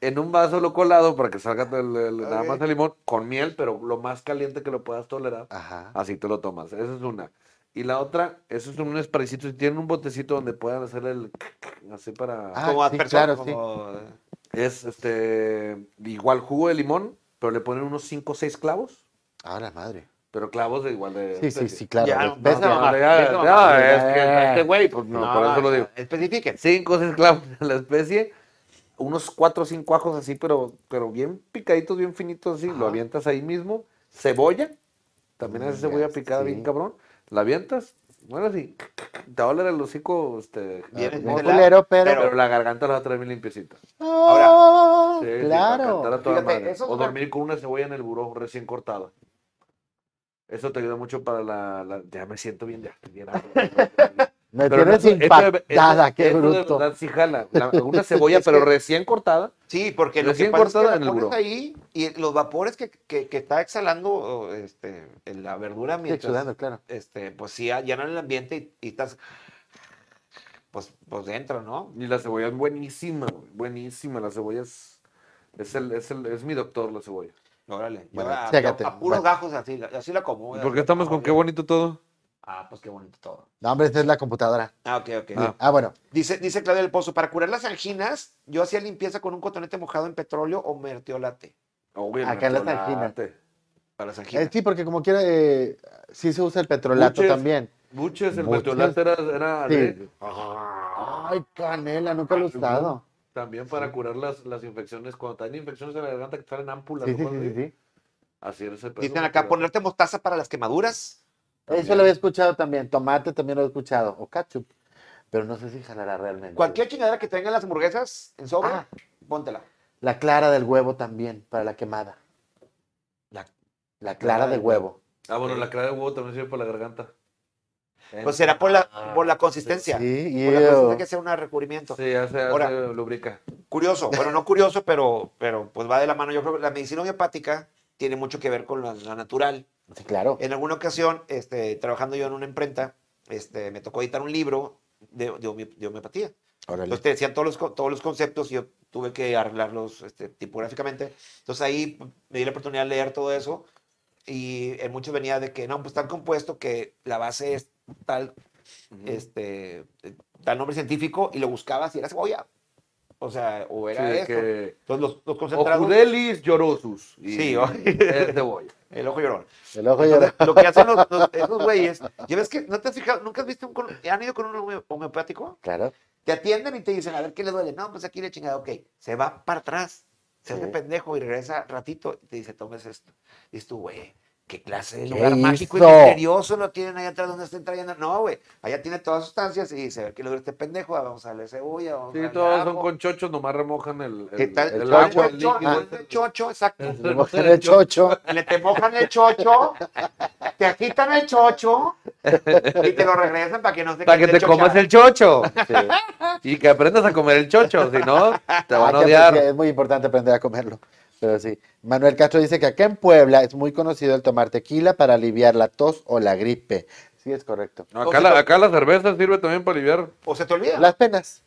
en un vaso lo colado para que salga el- el- nada más el limón con miel, pero lo más caliente que lo puedas tolerar. Ajá. Así te lo tomas. Esa es una. Y la otra, esos son unos spraycitos. Y tienen un botecito donde puedan hacer el. Así para. Ah, como sí, persona, claro, sí. como- Es este. Igual jugo de limón, pero le ponen unos 5 o 6 clavos. Ah, la madre. Pero clavos de igual de. Sí, sí, sí, claro. Ya, de no, ya, no, no, es que este güey, pues no, por eso lo digo. Especifiquen. 5 o 6 clavos de la especie. Unos 4 o 5 ajos así, pero, pero bien picaditos, bien finitos así. Lo avientas ahí mismo. Cebolla. También es Mm, cebolla ya, picada sí. bien cabrón. La avientas. Bueno, así. Te va a oler el hocico. Este, Bien, ah, culero, pero. pero, la garganta la va a traer bien limpiecita. Ah, Sí, sí, para cantar a claro. toda Fíjate, madre. eso es O dormir con una cebolla en el buró recién cortada. Eso te ayuda mucho para la. la- ya me siento bien. Ya, bien Me Pero tienes de- impactada, eso- qué de bruto. verdad sí jala. La- una cebolla, pero que- recién cortada. Sí, porque lo que Recién pasa es que cortada la en el pones ahí y los vapores que, que, que está exhalando este, en la verdura Sí, mientras, exudando, claro. este, pues sí, llenan el ambiente y, y estás, pues, pues dentro, ¿no? Y la cebolla es buenísima, buenísima. La cebolla es. Es, el, es, el, es mi doctor, la cebolla. Órale. Bueno, a, puros bueno. gajos así, la- así la como. ¿Y por qué estamos con qué bonito todo? Ah, pues qué bonito todo. No, hombre, esta es la computadora. Ah, ok, ok. Ah. Ah, bueno. Dice, dice Claudia del Pozo, para curar las anginas, yo hacía limpieza con un cotonete mojado en petróleo o mertiolate. Acá en las mertiolate. Para las Eh, anginas. sí, porque como quiera, eh, sí se usa el petrolato Buches. también. Buches, el mertiolate era, era Sí. de- Ay, canela, nunca lo he usado. también para curar las, las infecciones. Cuando tienen infecciones en la garganta que salen ámpulas. Sí, sí, sí, sí, así. sí. Así es pedo, Dicen acá, ponerte mostaza para las quemaduras. Eso lo había escuchado también. Tomate también lo he escuchado. O ketchup. Pero no sé si jalará realmente. Cualquier chingadera que tengan las hamburguesas en sobre, Ah. póntela. La clara del huevo también, para la quemada. La- La clara del huevo. Ah, bueno, la clara de huevo también sirve para la garganta. Pues será por la, por la consistencia. Sí, Por la consistencia que sea un recubrimiento. Sí, ya se, ya Ahora- se lubrica. Curioso, bueno, no curioso, pero, pero pues va de la mano. Yo creo que la medicina homeopática tiene mucho que ver con la, la natural. Sí, claro. En alguna ocasión, este, trabajando yo en una imprenta, este, me tocó editar un libro de, de, home- de homeopatía. Órale. Entonces te decían todos los, todos los conceptos y yo tuve que arreglarlos este, tipográficamente. Entonces ahí me di la oportunidad de leer todo eso y en muchos venía de que no, pues tal compuesto que la base es tal, este, eh, tal nombre científico y lo buscabas y era cebolla. O sea, o Sí, era esto. que... Entonces los, los concentrados, Ocudelis llorosus. Y Sí, o- es cebolla. el ojo llorón. El ojo Entonces, llora. lo que hacen los, los- esos güeyes, ya ves que, ¿no te has fijado? ¿Nunca has visto un, han ido con un home- homeopático? Claro. Te atienden y te dicen, a ver, ¿qué le duele? No, pues aquí le chingada, ok. Se va para atrás, se hace Sí. pendejo y regresa ratito y te dice, tomes esto. Dices tú, güey, ¿qué clase de ¿Qué lugar mágico y misterioso lo tienen allá atrás donde estén trayendo? No, güey, allá tiene todas las sustancias y dice, a ver, ¿qué le duele a este pendejo? Ah, Vamos a darle cebolla, vamos a Sí, todos son con chochos, nomás remojan el, ¿Qué el, tal? el el agua, chocho? el chocho, exacto. Le mojan el chocho. Le te mojan el chocho, te agitan el chocho y te lo regresan para que no se Para que te comas el chocho. Y que aprendas a comer el chocho, si no, te van a que odiar. Es muy importante aprender a comerlo. Pero sí. Manuel Castro dice que acá en Puebla es muy conocido el tomar tequila para aliviar la tos o la gripe. Sí, es correcto. No, acá, la, acá la cerveza sirve también para aliviar. O se te olvida. Las penas.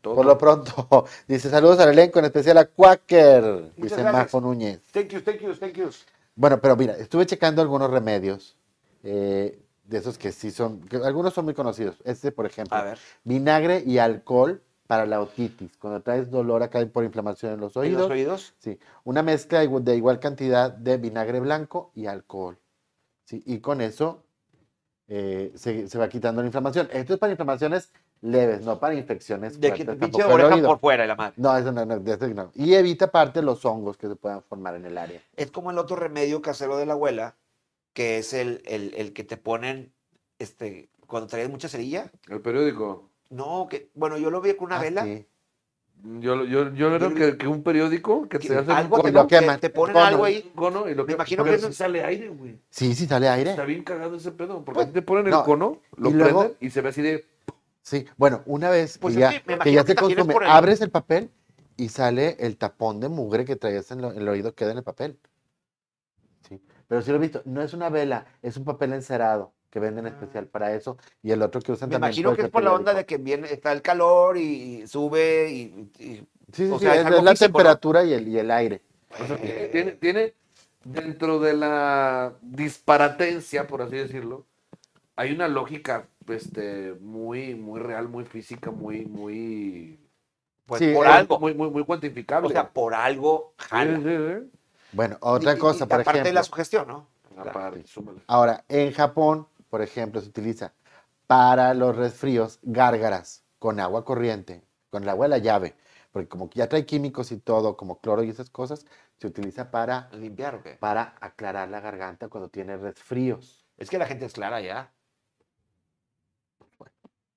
todo. Por lo pronto, dice saludos al elenco, en especial a Quaker, dice gracias. Majo Núñez. Thank you, thank you, thank you. Bueno, pero mira, estuve checando algunos remedios eh, de esos que sí son, que algunos son muy conocidos. Este, por ejemplo, A ver. vinagre y alcohol para la otitis, cuando traes dolor acá por inflamación en los ¿Y oídos. los oídos? Sí, una mezcla de igual cantidad de vinagre blanco y alcohol. ¿sí? Y con eso eh, se, se va quitando la inflamación. Esto es para inflamaciones leves, no para infecciones De que fuertes te pinche oreja por fuera, la madre. No, eso no, no, eso no. Y evita aparte los hongos que se puedan formar en el área. Es como el otro remedio casero de la abuela, que es el, el, el que te ponen este, cuando traes mucha cerilla. El periódico. No, que, bueno, yo lo vi con una Ah, vela. sí. Yo, yo, yo creo que, que un periódico que que te hace algo un que y lo no, que queman. te ponen Cono. algo ahí. cono y lo Me que imagino que sí eso- sale aire, güey. Sí, sí sale aire. Está bien cagado ese pedo. Porque Pues, a ti te ponen el no, cono, lo y luego- prenden y se ve así de. Sí, bueno, una vez Pues que, ya, que me que imagino ya es consume, el- abres el papel y sale el tapón de mugre que traías en, lo- en el oído, queda en el papel. Sí, pero sí lo he visto, no es una vela, es un papel encerado que venden especial para eso y el otro que usan Me también. imagino puede que es por la onda de que viene, está el calor y sube y, y- Sí, sí, o sí, sea, es es, algo es la físico, ¿no? temperatura y, el, y el aire. O sea, tiene, tiene, tiene dentro de la disparatencia, por así decirlo, hay una lógica este, muy, muy real, muy física, muy, muy, pues Sí, por es algo. muy, muy, muy cuantificable. O sea, por algo jala. sí, sí. Bueno, otra y- cosa, y por aparte de ejemplo. la sugestión, ¿no? Aparte. Ahora, en Japón, por ejemplo, se utiliza para los resfríos gárgaras con agua corriente, con el agua de la llave, porque como que ya trae químicos y todo, como cloro y esas cosas, se utiliza para, ¿Limpiar o qué? para aclarar la garganta cuando tiene resfríos. Es que la gente es clara ya.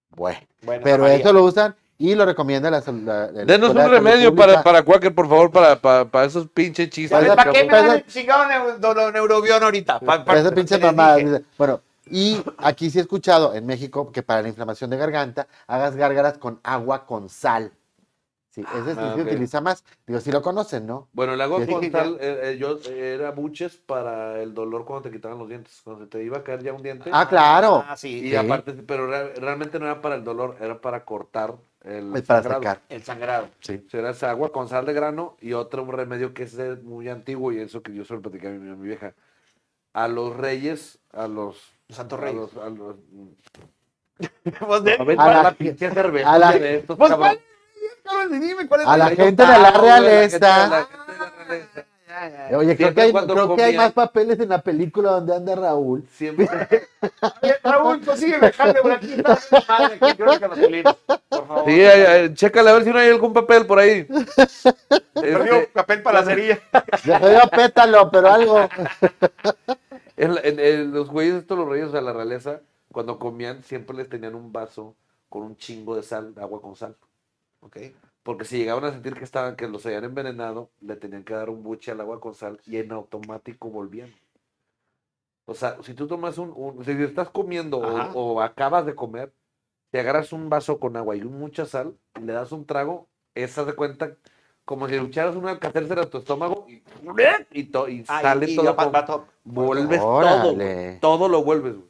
Bueno, Bueno, pero María. eso lo usan y lo recomienda la, la- la Denos un remedio para, Pública. para Quaker, por favor, para, para, para esos pinches chistes. Para- ¿Para, ¿Para qué me para- dan el chingado neu- do- do- neurobión ahorita? Pa- pa- Para esa pinche dice, Bueno, y aquí sí he escuchado en México que para la inflamación de garganta hagas gárgaras con agua con sal. Sí, ese sí Ah, se ok. utiliza más. Digo, si lo conocen, ¿no? Bueno, el agua con sal, eh, eh, yo, eh, era buches para el dolor cuando te quitaban los dientes, cuando se te iba a caer ya un diente. Ah, claro. Ah, sí. y sí. aparte, pero re- realmente no era para el dolor, era para cortar el Es para sangrado. sacar. El sangrado. Sí. O sea, era esa agua con sal de grano y otro un remedio que es muy antiguo y eso que yo solo platicé a mi, a mi vieja. A los reyes, a los... Los santos a reyes. los- a los- Pues de- a ver, A ¿cuál es la- la pinche cerveza a la- de estos Pues, cabrones? cabrón, dime, ¿cuál es A la el- gente de la gente de ya. Oye, creo que, hay, creo que hay más papeles en la película donde anda Raúl. Siempre... Oye, Raúl, consigue dejarme por aquí. está la Madre, aquí crónica masculina, por favor. Sí, chécale a ver si no hay algún papel por ahí. Perdió Este, papel para la cerilla. Ya pétalo, pero algo. en, en- en los güeyes estos, los reyes de la realeza, cuando comían, siempre les tenían un vaso con un chingo de sal, de agua con sal. Ok. Porque si llegaban a sentir que estaban, que los habían envenenado, le tenían que dar un buche al agua con sal y en automático volvían. O sea, si tú tomas un, un- si estás comiendo o, o acabas de comer, te agarras un vaso con agua y mucha sal, y le das un trago, esa de cuenta como si le echaras una alcacercer a tu estómago y, y, to- y Ah, sale y todo. con- va todo- vuelves todo, Órale. todo lo vuelves. güey.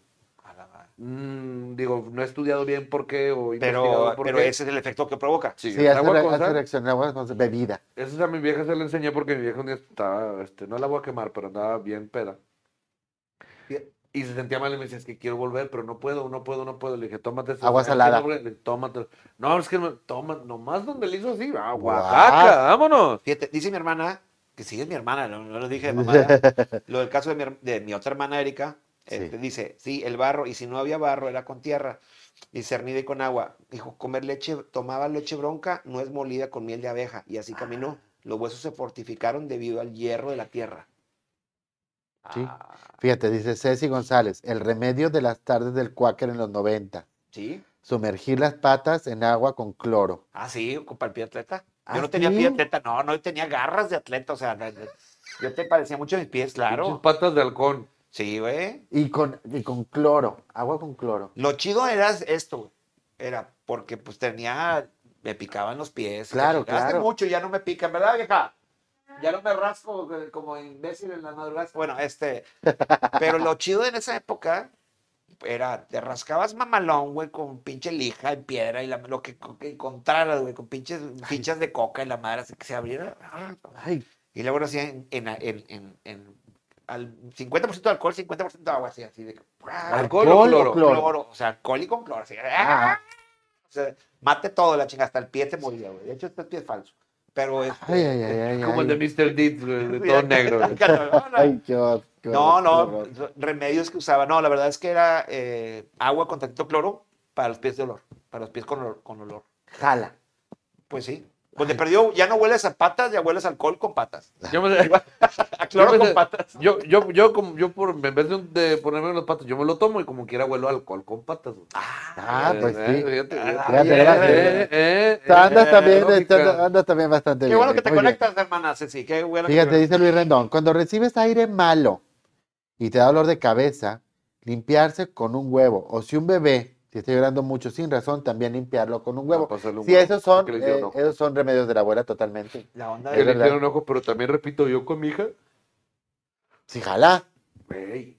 Mm, digo, no he estudiado bien por qué o investigado Pero, por pero qué. ese es el efecto que provoca. Sí, Sí, hace, agua re- con hace reacción, agua con bebida. Eso a mi vieja se le enseñé porque mi vieja un día estaba, este, no la voy a quemar, pero andaba bien peda. Y, se sentía mal y me decía, es que quiero volver, pero no puedo, no puedo, no puedo. Le dije, tómate eso. Agua "Ah, salada. le- tómate. No, es que no, toma, nomás donde le hizo así, ah, Guau. Oaxaca, vámonos. Fíjate, dice mi hermana, que sí es mi hermana, no, no lo dije de mamada. lo del caso de mi, de mi otra hermana Erika, Sí. este, dice, sí, el barro, y si no había barro, era con tierra, y cernida y con agua. Dijo, comer leche, tomaba leche bronca, no es molida con miel de abeja, y así caminó. Los huesos se fortificaron debido al hierro de la tierra. Sí. Ah, Fíjate, dice Ceci González, el remedio de las tardes del cuáquer en los 90. ¿Sí? Sumergir las patas en agua con cloro. Ah, sí, con para el pie atleta. ¿Ah, Yo no tenía sí? pie atleta, no, no tenía garras de atleta, o sea, yo te parecía mucho a mis pies, claro. patas de halcón. Sí, güey. Y con, y con cloro, agua con cloro. Lo chido era esto, güey. Era porque pues tenía, me picaban los pies. Claro, Hace claro. mucho ya no me pican, ¿verdad, vieja? Ya no me rasco como imbécil en la madrugada. Bueno, este, pero lo chido en esa época, era, te rascabas mamalón, güey, con pinche lija en piedra y la, lo que, que encontraras, güey, con pinches fichas de coca y la madre, así que se abriera. Ay, Y luego lo hacía en, en, en, en, en- al 50% de alcohol, 50% de agua, así, así de que, ¿Alcohol ¿Alcohol o cloro? cloro? cloro, o sea, alcohol y con cloro, así, Ah. o sea, mate todo la chinga, hasta el pie te moría, güey. De hecho, este pie es falso. Pero este, ay, ay, ay, ay, Como el de. Mr. Deeds, de todo negro. No, no, Ay, qué remedios que usaba. No, la verdad es que era eh, agua con tantito cloro para los pies de olor, para los pies con olor. Con olor. Jala. Pues sí. Pues de perdió, ya no hueles a patas, ya hueles a alcohol con patas. Yo me, A cloro Yo me- con patas. yo, yo, yo, como, yo por, en vez de, de ponerme los patas, yo me lo tomo y como quiera huelo alcohol con patas. Ah, Eh, pues eh, sí. fíjate, Eh, eh, eh, andas eh, también, lógica. andas, andas también bastante Qué bien. bueno que te Muy bien. conectas, hermana Ceci. Qué bueno que Fíjate, te- dice Luis Rendón, cuando recibes aire malo y te da dolor de cabeza, limpiarse con un huevo. O si un bebé, si está llorando mucho sin razón, también limpiarlo con un huevo. Ah, un Sí, huevo, esos son, eh, esos son remedios de la abuela totalmente. La onda de... Le hicieron ojo, pero también repito, yo con mi hija, Sí, jala, güey,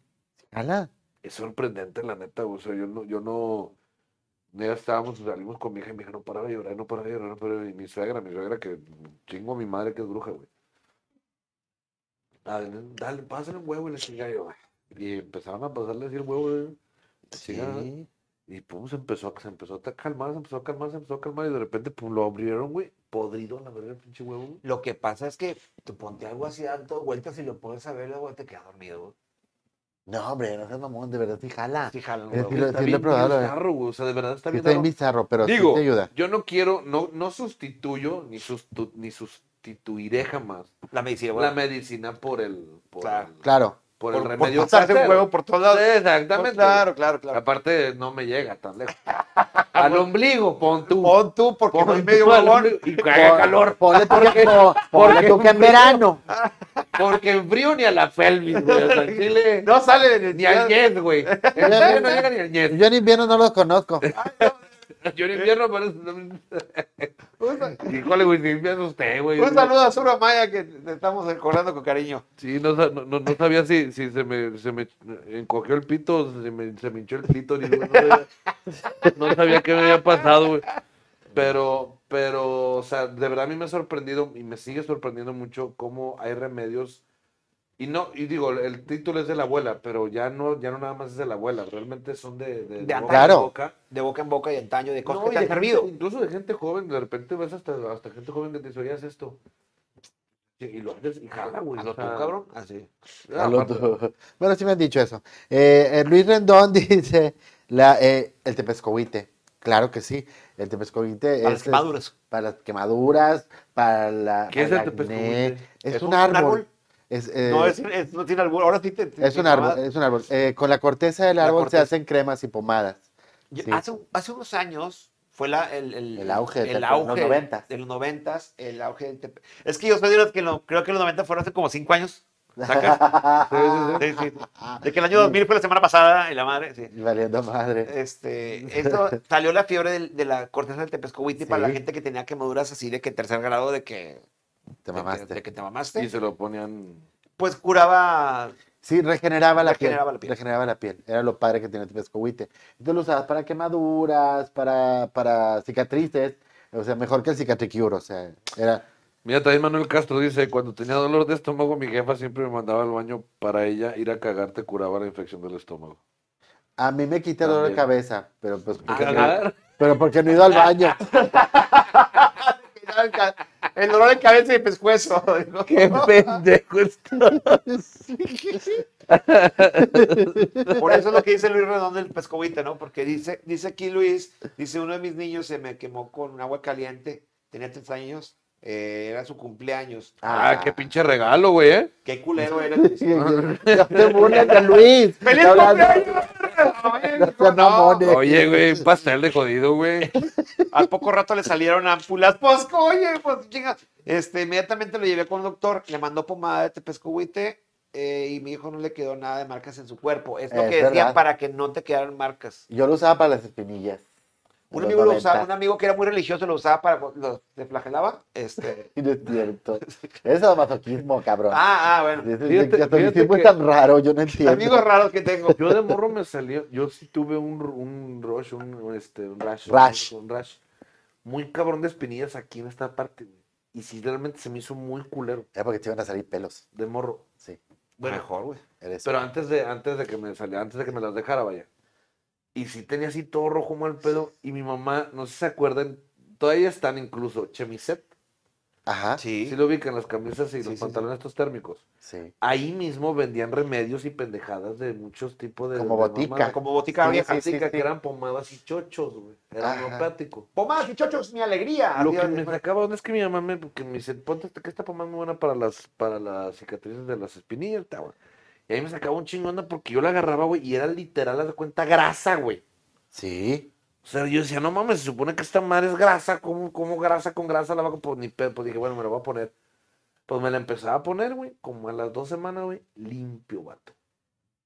jala. es sorprendente la neta, o sea, yo no, yo no, ya estábamos, salimos con mi hija y mi hija no paraba de llorar, no paraba de llorar, no paraba de llorar, y mi suegra, mi suegra que chingo a mi madre que es bruja, güey. Ah, dale, pásale un huevo y le chingada yo, y empezaban a pasarle así el huevo, güey, Sí. Y pum, se empezó, a- se empezó a calmar, se empezó a calmar, se empezó a calmar, y de repente, pum, lo abrieron, güey, podrido, la verdad, el pinche huevo, güey. Lo que pasa es que tú ponte algo así dando vueltas y lo pones a ver, luego te quedas dormido. güey. No, hombre, no seas mamón, de verdad sí jala. Sí, jalan, Es güey. lo- Está sí bien bizarro, güey, o sea, de verdad está Sí, bien está bien bizarro, pero Digo, sí te ayuda. yo no quiero, no, no sustituyo ni, sustu- ni sustituiré jamás La medicina, la medicina por el, por Claro. el, Claro. Por Por, el por remedio pasarse un huevo por todos lados. Sí, exactamente. Claro, claro, claro. Aparte, no me llega tan lejos. Al ombligo, pon tú. Pon tú, porque Pon no hay medio huevón. Y haga calor. Ponle tú que, po- ponle tú que en frío. verano. Porque en frío ni a la pelvis, güey. O sea, en Chile, No sale de ni al Ñez, güey. En Chile no llega ni al Ñez. Yo en invierno no los conozco. Yo en invierno parece... Híjole, güey, si me asusté, güey. Un saludo a Sura Maya que te estamos recordando con cariño. Sí, no, no, no- no sabía si, si se, me, se me encogió el pito o se me, se me hinchó el clítoris, güey. No sabía, no sabía qué me había pasado, güey. Pero, pero, o sea, de verdad a mí me ha sorprendido y me sigue sorprendiendo mucho cómo hay remedios. Y no, y digo, el título es de la abuela, pero ya no, ya no nada más es de la abuela, realmente son de, de, De boca antaño. en boca. De boca en boca y antaño, de cosas No, que te han gente- servido. incluso de gente joven, de repente ves hasta, hasta gente joven que te dice, oye, haz esto. Y y lo haces y jala, güey. Hazlo o tú, cabrón. Así. ah, A. Bueno, sí me han dicho eso. Eh, eh, Luis Rendón dice la, eh, el tepescohuite. Claro que sí. El tepescohuite Para es las quemaduras. para las quemaduras, para la. ¿Qué es el tepescohuite? Es, ¿Es un, un árbol. árbol? Es, eh, No, es, es- no tiene albur. Ahora sí te. te- es un árbol. Es un árbol. Eh, con la corteza del árbol corteza. se hacen cremas y pomadas. Yo- Sí. hace, hace unos años fue la, el, el, El auge el Tepe- auge los de los noventas, el auge del Tepe- Es que yo soy de los que lo- creo que los 90 fueron hace como 5 años. De que el año 2000 fue la semana pasada y la madre, sí. Valiendo madre. Este, esto salió la fiebre de, la corteza del tepescohuite para la gente que tenía quemaduras así de que tercer grado de que Te de que- mamaste. de que te Y mamaste. se lo ponían. Pues curaba Sí, regeneraba la Regeneraba piel. la piel. Regeneraba la piel. Era lo padre que tenía el tepescohuite. Entonces lo usabas para quemaduras, para, para cicatrices. O sea, mejor que el cicatricure. O sea, era. Mira, también Manuel Castro dice, cuando tenía dolor de estómago, mi jefa siempre me mandaba al baño para ella ir a cagar, te curaba la infección del estómago. A mí me quita el dolor de cabeza, pero pues porque, ¿Cagar? pero porque no he ido al baño. el dolor de cabeza y pescuezo. ¡Qué pendejo! Por eso es lo que dice Luis Redondo del pescohuite, ¿no? Porque dice, dice aquí Luis, dice uno de mis niños se me quemó con agua caliente, tenía tres años, eh, era su cumpleaños. ¡Ah, qué pinche regalo, güey, eh! Qué culero era. Ya te burlas de Luis. ¡Feliz cumpleaños! Oye, güey, un pastel de jodido, güey. Al poco rato le salieron ámpulas. Pues, oye, pues, chinga. Este, inmediatamente lo llevé con el doctor, le mandó pomada de tepescohuite eh, y mi hijo no le quedó nada de marcas en su cuerpo. Es lo Es que decían verdad. para que no te quedaran marcas. Yo lo usaba para las espinillas. Un amigo lo usaba, 90. un amigo que era muy religioso lo usaba para, lo flagelaba. Este. Y no es cierto. Eso es masoquismo, cabrón. Ah, ah, bueno. Fíjate- catolicismo fíjate es que- tan raro, yo no entiendo. Amigos raros que tengo. Yo de morro me salió, yo sí tuve un, un rush, un, un, este, un rash. Rash. Un, rash. Muy cabrón de espinillas aquí en esta parte, güey. Y sí, realmente se me hizo muy culero Era porque te iban a salir pelos. de morro. Sí. Bueno, Mejor, güey. Eres pero antes de, antes de que me saliera, antes de que me las dejara, vaya. Y sí tenía así todo rojo mal pedo. Y mi mamá, no sé si se acuerdan, todavía están incluso chemiset. Ajá. Sí. Sí lo ubican, las camisas y Sí, los sí, pantalones estos térmicos. Sí. Ahí mismo vendían remedios y pendejadas de muchos tipos de. Como de botica. mamadas. Como botica Sí, vieja. sí, sí. Botica, que eran pomadas y chochos, güey. Era homeopático. Pomadas y chochos, mi alegría. Lo Así que me después. sacaba onda es que mi mamá me, porque me dice, ponte que esta pomada es muy buena para las, para las cicatrices de las espinillas, güey. Y ahí me sacaba un chingo onda porque yo la agarraba, güey, y era literal, haz de cuenta, grasa, güey. Sí. O sea, yo decía, no mames, se supone que esta madre es grasa, ¿cómo, cómo grasa con grasa la va a Pues ni pedo, pues dije, bueno, me la voy a poner. Pues me la empezaba a poner, güey, como a las dos semanas, güey, limpio, vato.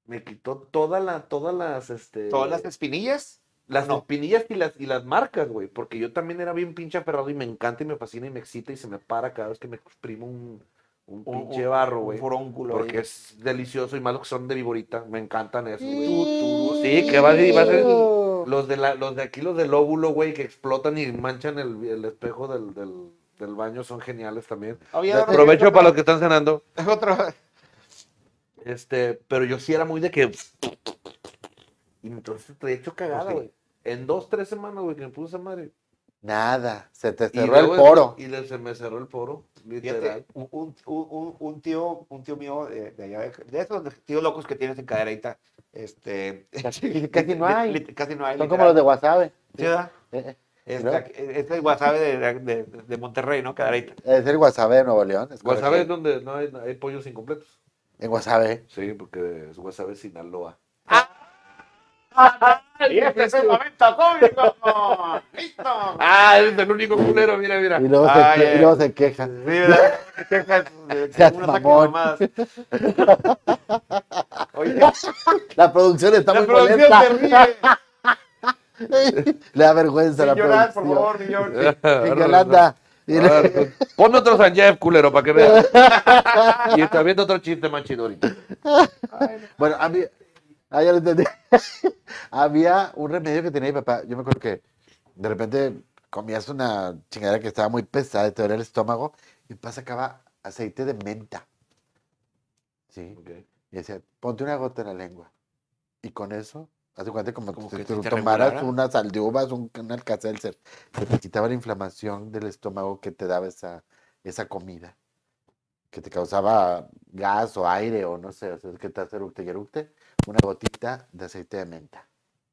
Me quitó toda la, todas las, este... Todas las espinillas. Las No. espinillas y las, y las marcas, güey. Porque yo también era bien pinche aferrado y me encanta y me fascina y me excita y se me para cada vez que me exprimo un, un Un- pinche un- barro, un güey. furónculo Porque ahí. es delicioso y más los que son de viborita. Me encantan esos, güey. Sí, que va, a- va a ser los de, la, los de aquí, los del óvulo, güey, que explotan y manchan el, el espejo del, del, del baño, son geniales también. Oye, Aprovecho para los que están cenando. Otro. Este, pero yo sí era muy de que. Y entonces te he hecho cagada, Pues sí. güey. En dos, tres semanas, güey, que me puse esa madre. Nada. Se te cerró el poro. Y le- se me cerró el poro, Fíjate, literal. un, un- un- un tío, un tío mío de, de allá, de, de esos tíos locos que tienes en cadereita, este, Casi- casi no hay. casi no hay. Son como los de Wasabe. Sí, ¿verdad? Eh, eh. Este, ¿no? aquí- este es Guasave de, de, de Monterrey, ¿no? Cadereita. Es el Wasabe de Nuevo León. es Guasave es donde no hay, hay pollos incompletos. En Wasabe. Sí, porque es Guasave Sinaloa. Y este es el momento cómico. ¡Listo! Ah, eres el único culero, mira, mira. Y luego, Ay, se, que- ay. y luego se queja. Sí, ¿verdad? Te quejas de un mamón. Oye, La producción está la muy producción molesta. se ríe. Le da vergüenza la Sin llorar, por producción. favor, mi George. En Yolanda. A ver, Ponme otro Sanjeev, culero, para que veas. y está viendo otro chiste más chido ahorita. Bueno, había, ah, ya lo entendí. había un remedio que tenía mi papá. Yo me acuerdo que de repente comías una chingadera que estaba muy pesada y te dolía el estómago y mi papá sacaba aceite de menta. Sí. Y decía, ponte una gota en la lengua. Y con eso, haz de cuenta como, Como si que tú te tomaras una sal de uvas, un, un alcacelser. Se te quitaba la inflamación del estómago que te daba esa, esa comida. Que te causaba gas o aire o no sé, o sea, que te hace eructe y eructe. Una gotita de aceite de menta.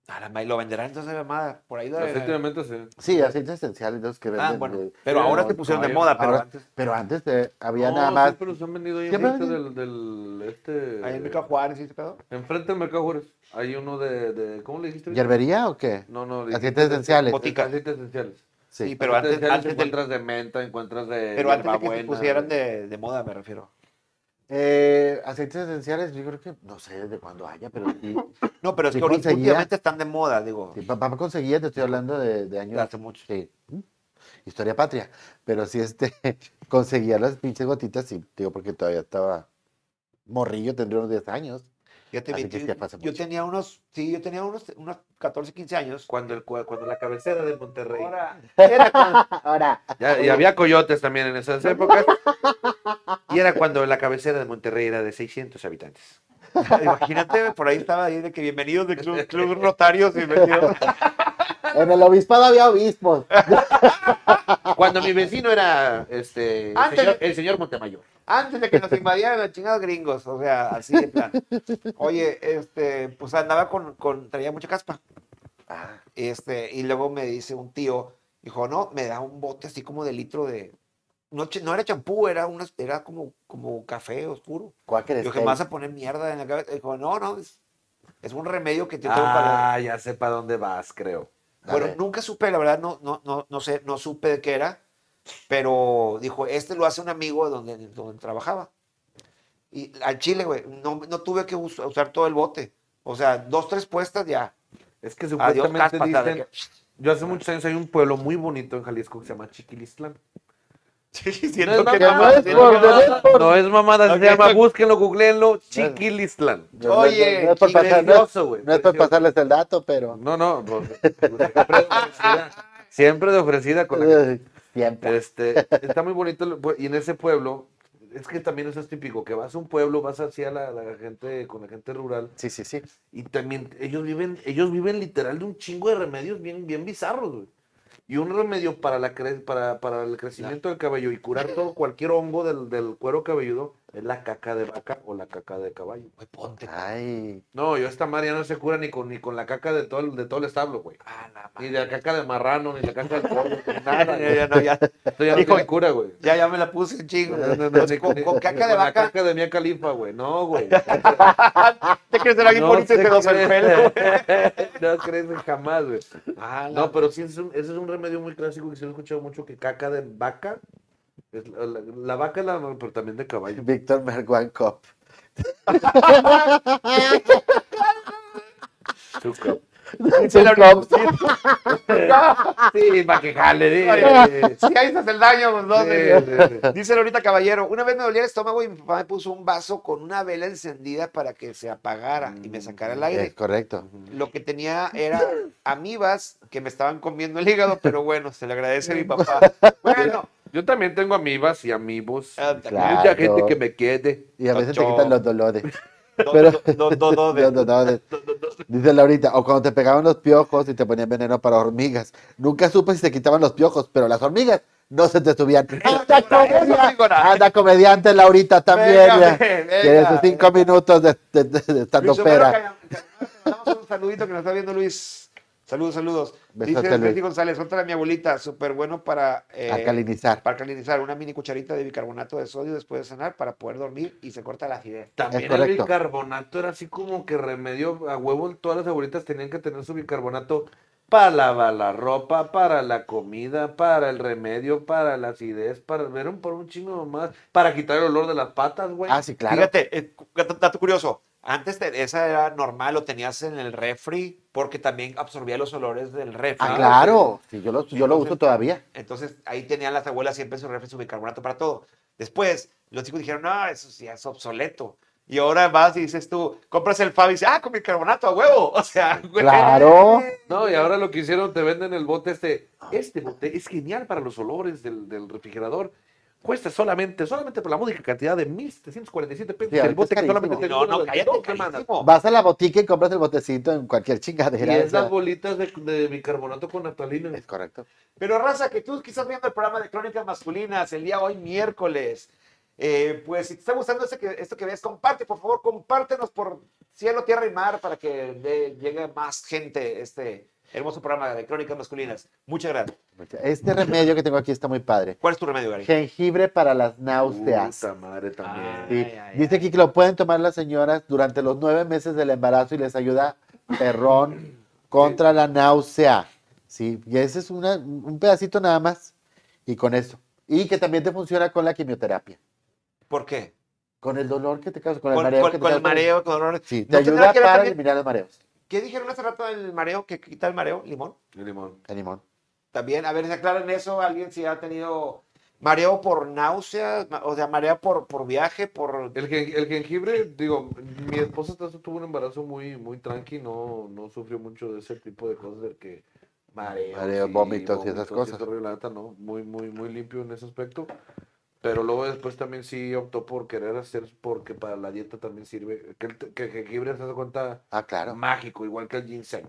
A la ma- lo venderán entonces de mamada. Por ahí. debe- Efectivamente, sí. Sí, aceites esenciales los que venden. Ah, bueno. de- Pero ahora no, se pusieron de moda, pero ahora- antes. Pero antes eh, había No, nada más. Sí, pero se han vendido ahí enfrente del, del, este... Ahí en Mercado Juárez y ese pedo. Enfrente del Mercado Juárez. Hay uno de, de ¿cómo le dijiste? ¿Hierbería o qué? No, no. Aceites esenciales. Botica. Aceites esenciales. Sí, Sí. pero Aceites antes, antes, del- encuentras de menta, encuentras de pero antes de que se hierbabuena, pusieran de, de moda, me refiero. Eh, aceites esenciales, yo creo que no sé desde cuándo haya, pero sí. No, pero es Sí que ahorita últimamente están de moda, digo. sí, papá conseguía, te estoy hablando de, años. hace mucho. Sí. Historia patria. Pero sí, este, conseguía las pinches gotitas, y digo, porque todavía estaba morrillo, tendría unos 10 años. Sí, yo tenía unos, sí, yo tenía unos, unos 14, 15 años. Cuando, el, cua- cuando la cabecera de Monterrey. Ahora, era cuando- Ahora. Ya, y había coyotes también en esas épocas. Y era cuando la cabecera de Monterrey era de 600 habitantes. imagínate, por ahí estaba ahí de que bienvenidos del club, club Rotarios, bienvenidos. En el obispado había obispos. Cuando mi vecino era este, el, Antes señor, de- el señor Montemayor. Antes de que nos invadieran los chingados gringos, o sea, así de plan. Oye, este, pues andaba con, con traía mucha caspa. Ah, Este, y luego me dice un tío, dijo, no, me da un bote así como de litro de. No, era champú, era, una, era como, como café oscuro. Quaker Yo que vas a poner mierda en la cabeza. Dijo, no, no, es, es un remedio que te tengo para. Ah, ya sé para dónde vas, creo. A Bueno, ver. nunca supe, la verdad, no, no, no, no sé, no supe de qué era, pero dijo, este lo hace un amigo donde, donde trabajaba. Y al chile, güey, no, no tuve que us- usar todo el bote. O sea, dos, tres puestas ya. Es que supuestamente dicen, Yo hace muchos años hay un pueblo muy bonito en Jalisco que se llama Chiquilistlán. Sí, No siento es que mamada, no es por no- mamada, se llama, búsquenlo, googleenlo, Chiquilistlán. Oye, no es por y pasar- no es- Precioso, güey. no es por precioso. pasarles el dato, pero. No, no, pues, siempre de ofrecida, siempre de ofrecida con la Siempre. Este, está muy bonito y en ese pueblo, es que también eso es típico, que vas a un pueblo, vas hacia la, la gente, con la gente rural, Sí, sí, sí. y también ellos viven, ellos viven literal de un chingo de remedios bien, bien bizarros, güey. Y un remedio para, la cre- para, para el crecimiento del cabello y curar todo, cualquier hongo del, del cuero cabelludo, es la caca de vaca o la caca de caballo. Güey, ponte. Ay. No, yo esta María no se cura ni con, ni con la caca de todo el, de todo el establo, güey. Ah, la Ni madre. de la caca de marrano, ni la caca de pollo, ni nada. Ya, ya, no, ya, Esto ya no Hijo, tiene cura, güey. ya, ya me la puse un chingo. No, no, no, ni- con, ni- con ni caca de con La vaca. caca de Mia Califa, güey. No, güey. ¿Te crees que alguien No bonito y se pedoso el pelo? No crees jamás, güey. Ah, la- No, pero sí, es un- ese es un remedio muy clásico que sí lo he escuchado mucho, que caca de vaca. Es la, la- la vaca es la, pero también de caballo. Víctor Merguan Cop. Zucca. Dice la- Cop. Sí, para que jale. Oye, Sí, ahí estás el daño. Sí, sí, sí. Dice Lorita Caballero, una vez me dolía el estómago y mi papá me puso un vaso con una vela encendida para que se apagara y me sacara el Es aire. correcto. Lo que tenía era amibas que me estaban comiendo el hígado, pero bueno, se le agradece a mi papá. Bueno, Yo también tengo amibas y amigos. ah, Claro. Mucha gente que me quede. Y a veces te Ocho. quitan los dolores. do- Pero- de-. Dice Laurita, o cuando te pegaban los piojos y te ponían veneno para hormigas. Nunca supe si se quitaban los piojos, pero las hormigas no se te subían. ¡Anda, comedia- anda comediante Laurita también! Tiene venga. sus cinco minutos de, de, de- de estando pera. Te un saludito que nos está viendo Luis. Saludos, saludos. Besote, Dice. Betty González, otra a mi abuelita, súper bueno para, eh, Alcalinizar. para alcalinizar una mini cucharita de bicarbonato de sodio después de cenar para poder dormir y se corta la acidez. También el bicarbonato era así como que remedio a huevo. Todas las abuelitas tenían que tener su bicarbonato para lavar la ropa, para la comida, para el remedio, para la acidez, para ver un por un chingo más, para quitar el olor de las patas, güey. Ah, sí, claro. Fíjate, eh, dato curioso. Antes te- esa era normal, lo tenías en el refri porque también absorbía los olores del refri. Ah, claro. Sí, yo lo, yo lo uso todavía. Entonces ahí tenían las abuelas siempre su refri su bicarbonato para todo. Después los chicos dijeron, no, eso sí es obsoleto. Y ahora vas y dices tú, compras el Fab y dices, ah, con bicarbonato a huevo. O sea, güey. Claro. No, y ahora lo que hicieron, te venden el bote este. Este bote es genial para los olores del, del refrigerador. Cuesta solamente, solamente por la módica cantidad de 1.747 pesos. Sí, el bote que solamente te No, no, cállate. Vas a la botica y compras el botecito en cualquier Y chingadera. o es las bolitas de, de bicarbonato con naftalina. es correcto. Pero raza, que tú que estás viendo el programa de Crónicas Masculinas el día hoy miércoles, eh, pues si te está gustando este que- esto que ves, comparte, por favor, compártenos por cielo, tierra y mar para que de- llegue más gente este hermoso programa de Crónicas Masculinas. Muchas gracias. Este remedio que tengo aquí está muy padre. ¿Cuál es tu remedio, Gary? Jengibre para las náuseas. Puta madre también. Sí. Ay, ay, Dice ay. aquí que lo pueden tomar las señoras durante los nueve meses del embarazo y les ayuda perrón contra la náusea. Sí, y ese es una- un pedacito nada más. Y con eso. Y que también te funciona con la quimioterapia. ¿Por qué? Con el dolor que te causa, con el Con, mareo. con- que te con el mareo, con dolor. Sí, te ¿No ayuda para también- eliminar los mareos. ¿Qué dijeron hace rato del mareo? ¿Que quita el mareo? ¿Limón? El limón. El limón. También, a ver, se aclaran eso. ¿Alguien si ha tenido mareo por náusea? ma- O sea, mareo por, por viaje, por... El, gen- el jengibre, digo, mi esposa hasta tuvo un embarazo muy, muy tranqui, no, no sufrió mucho de ese tipo de cosas, del que mareos, Mareo, vómitos y esas cosas. la neta, no, muy, muy, muy limpio en ese aspecto. Pero luego después también sí optó por querer hacer, porque para la dieta también sirve, que el, que jengibre se da cuenta Ah, claro. mágico, igual que el ginseng.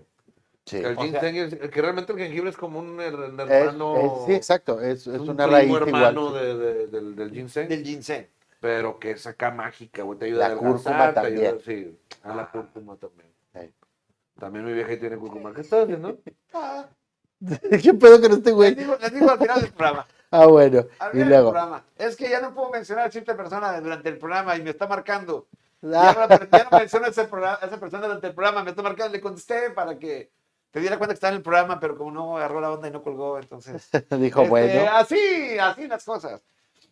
Sí. Que el O sea- ginseng es, que realmente el jengibre es como un her- Es- hermano, es- sí, exacto. Es, es un una raíz hermano igual. de- de- del, del ginseng. del ginseng. Pero que es acá mágica, güey, te ayuda La a cúrcuma adelgazar, te ayuda- también. sí, a la cúrcuma también. Sí. También mi vieja tiene cúrcuma. ¿Qué estás haciendo? ¿Qué pedo con este Les güey? digo, les digo al final del programa. Ah, bueno. Y luego. Es que ya no puedo mencionar a cierta persona durante el programa y me está marcando. Ya no, ya no menciono a ese programa- a esa persona durante el programa, me está marcando. Le contesté para que te diera cuenta que estaba en el programa, pero como no agarró la onda y no colgó, entonces. dijo, Este, bueno. Así, así las cosas.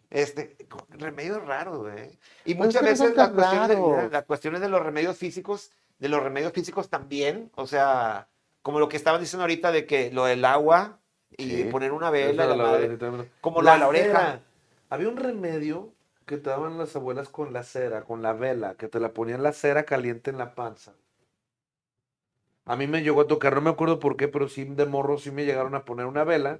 Este, con remedios raros, güey. Y Pues muchas es veces tan cuestiones, de, raros. las cuestiones de los remedios físicos, de los remedios físicos también, o sea, como lo que estaban diciendo ahorita de que lo del agua y Sí. poner una vela, la la madre, como la, la oreja. cera. Había un remedio que te daban las abuelas con la cera, con la vela, que te la ponían la cera caliente en la panza. A mí me llegó a tocar, no me acuerdo por qué, pero sí de morro sí me llegaron a poner una vela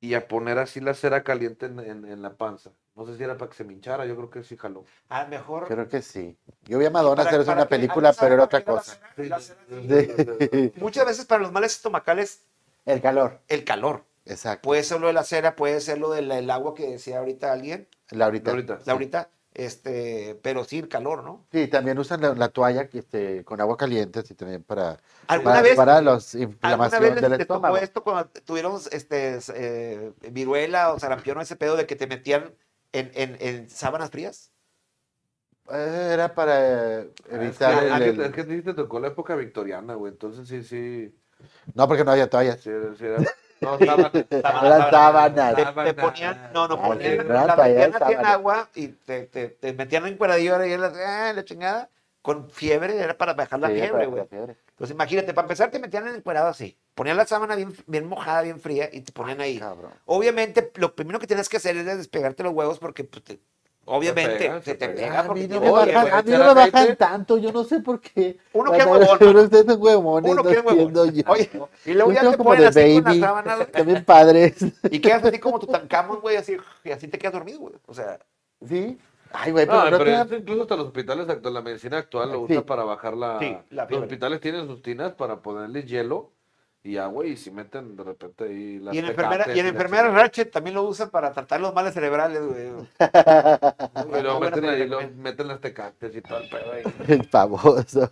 y a poner así la cera caliente en, en- en la panza. No sé si era para que se me hinchara, yo creo que sí jaló. A lo mejor. Creo que sí. Yo vi a Madonna hacer una película, ¿alguien sabe pero era otra cosa. Muchas veces para los males estomacales, El calor, el calor. exacto. Puede ser lo de la cera, puede ser lo del el agua que decía ahorita alguien, Laurita. Ahorita. Laurita, este, pero sí el calor, ¿no? Sí, también usan la, la toalla que, este, con agua caliente, así también para, ¿Alguna para, vez, para los ¿alguna vez del tocó estómago. esto cuando tuvieron este, eh, viruela o sarampión o ese pedo de que te metían en, en, en sábanas frías? Eh, Era para eh, Es que, evitar es el, que- el- es que a ti te tocó la época victoriana, güey. Entonces sí, sí. No, porque no había toallas. sí, sí era- No, sábana. Eran sábanas. Te, te ponían, no, no, ponían, la metían así en sábanas. agua y te, te, te metían en cueradillo y la, ah, la chingada, con fiebre, era para bajar la Sí, fiebre, güey. Entonces imagínate, para empezar te metían en el cuerado así, ponían la sábana bien, bien mojada, bien fría y te ponían ahí. Cabrón. Obviamente, lo primero que tienes que hacer es despegarte los huevos porque, pues, te- obviamente, se te pega. A mí no me Oye, bajan, a mí no me bajan tanto, yo no sé por qué. Uno que es huevón, Uno no que es huevón. Oye, y luego Yo ya te ponen de así con baby, las sábanas también padres. y quedas así como Tutankamón, güey, así, y así te quedas dormido, güey. O sea, ¿Sí? Ay, güey, pero No, no pero te esto incluso hasta los hospitales actuales, la medicina actual lo Sí. usa para bajar la... Sí, la los hospitales tienen sus tinas para ponerle hielo y agua y si meten de repente ahí las y en, enfermera, tecates y en enfermeras. Ratchet también lo usan para tratar los males cerebrales, güey. Y luego meten, ahí, meten las tecates y todo el pedo ahí. Famosos.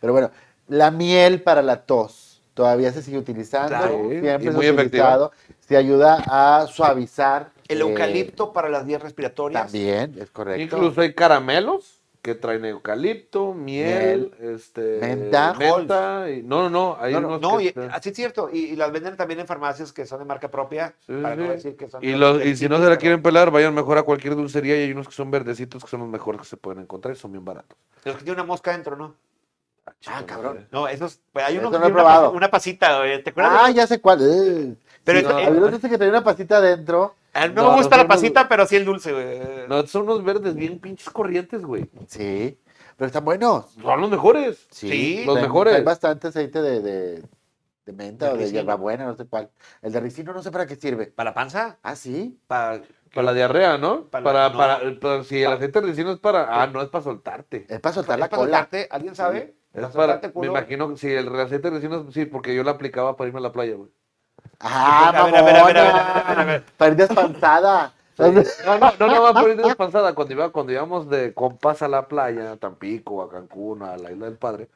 Pero bueno, la miel para la tos todavía se sigue utilizando. Claro. Siempre Y muy efectiva. utilizado. Se ayuda a suavizar. El eh, eucalipto para las vías respiratorias. También, es correcto. Incluso hay caramelos que traen eucalipto, miel, este, Menta. menta y, no, no, no, hay No, no, unos no, que y, así es cierto. Y, y las venden también en farmacias que son de marca propia. Sí, para sí, no decir que son y, los, y si no se la quieren pelar, vayan mejor a cualquier dulcería y hay unos que son verdecitos que son los mejores que se pueden encontrar y son bien baratos. Los que tienen una mosca dentro, ¿no? Ah, chica cabrón. madre. No, esos. pues, hay uno Eso que no he tiene una, una pasita. ¿Te acuerdas? Ah, ya sé cuál. eh. Pero Sí, no, eh, unos que traía una pasita adentro. A mí no, no, me gusta no la unos- pasita, pero sí el dulce, güey. No, son unos verdes bien pinches corrientes, güey. Sí, pero están buenos. Son los mejores. Sí, los mejores. traen bastante aceite de, de, de menta De o de ricino. hierbabuena, no sé cuál. El de ricino no sé para qué sirve. ¿Para la panza? Ah, sí. Para. Para la diarrea, ¿no? Para Para, la- para, no. para- si aceite de ricino es para. Ah, no es para soltarte. Es para soltar la ¿Es para cola. soltarte? ¿Alguien sabe? Es ¿Para Me imagino que si el aceite de ricino es. Sí, porque yo lo aplicaba para irme a la playa, güey. Ah, A ver, a ver, a ver, a ver, a ver, a ver, a ver. Para ir despansada. No, no, no, no, va por. Cuando, iba, cuando íbamos de compas a la playa, a Tampico, a Cancún, a la Isla del Padre,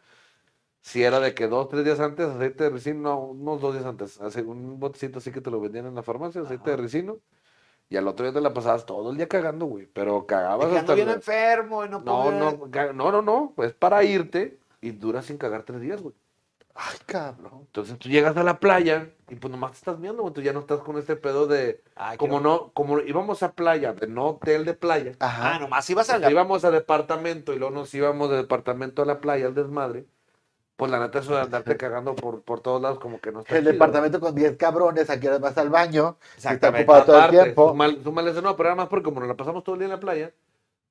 si era de que dos, tres días antes, aceite de ricino, no, unos dos días antes, hace un botecito así que te lo vendían en la farmacia, aceite de ricino, y al otro día te la pasabas todo el día cagando, güey, pero cagabas hasta... bien la- enfermo y no No, puedo. no, no, no, no, pues para irte y dura sin cagar tres días, güey. Ay, cabrón. Entonces tú llegas a la playa y pues nomás te estás viendo, güey, tú ya no estás con este pedo de... Ay, Como quiero- no, como íbamos a playa, de no hotel de playa, Ajá. Ah, nomás ibas a Nos la. íbamos a departamento y luego nos íbamos de departamento a la playa, al desmadre. Pues la neta, eso de andarte cagando por, por todos lados, como que no está el chido. departamento con 10 cabrones, aquí ahora vas al baño. Está Exactamente. ocupado todo el Aparte, tiempo. súmale- súmale ese no, pero era más porque como nos la pasamos todo el día en la playa,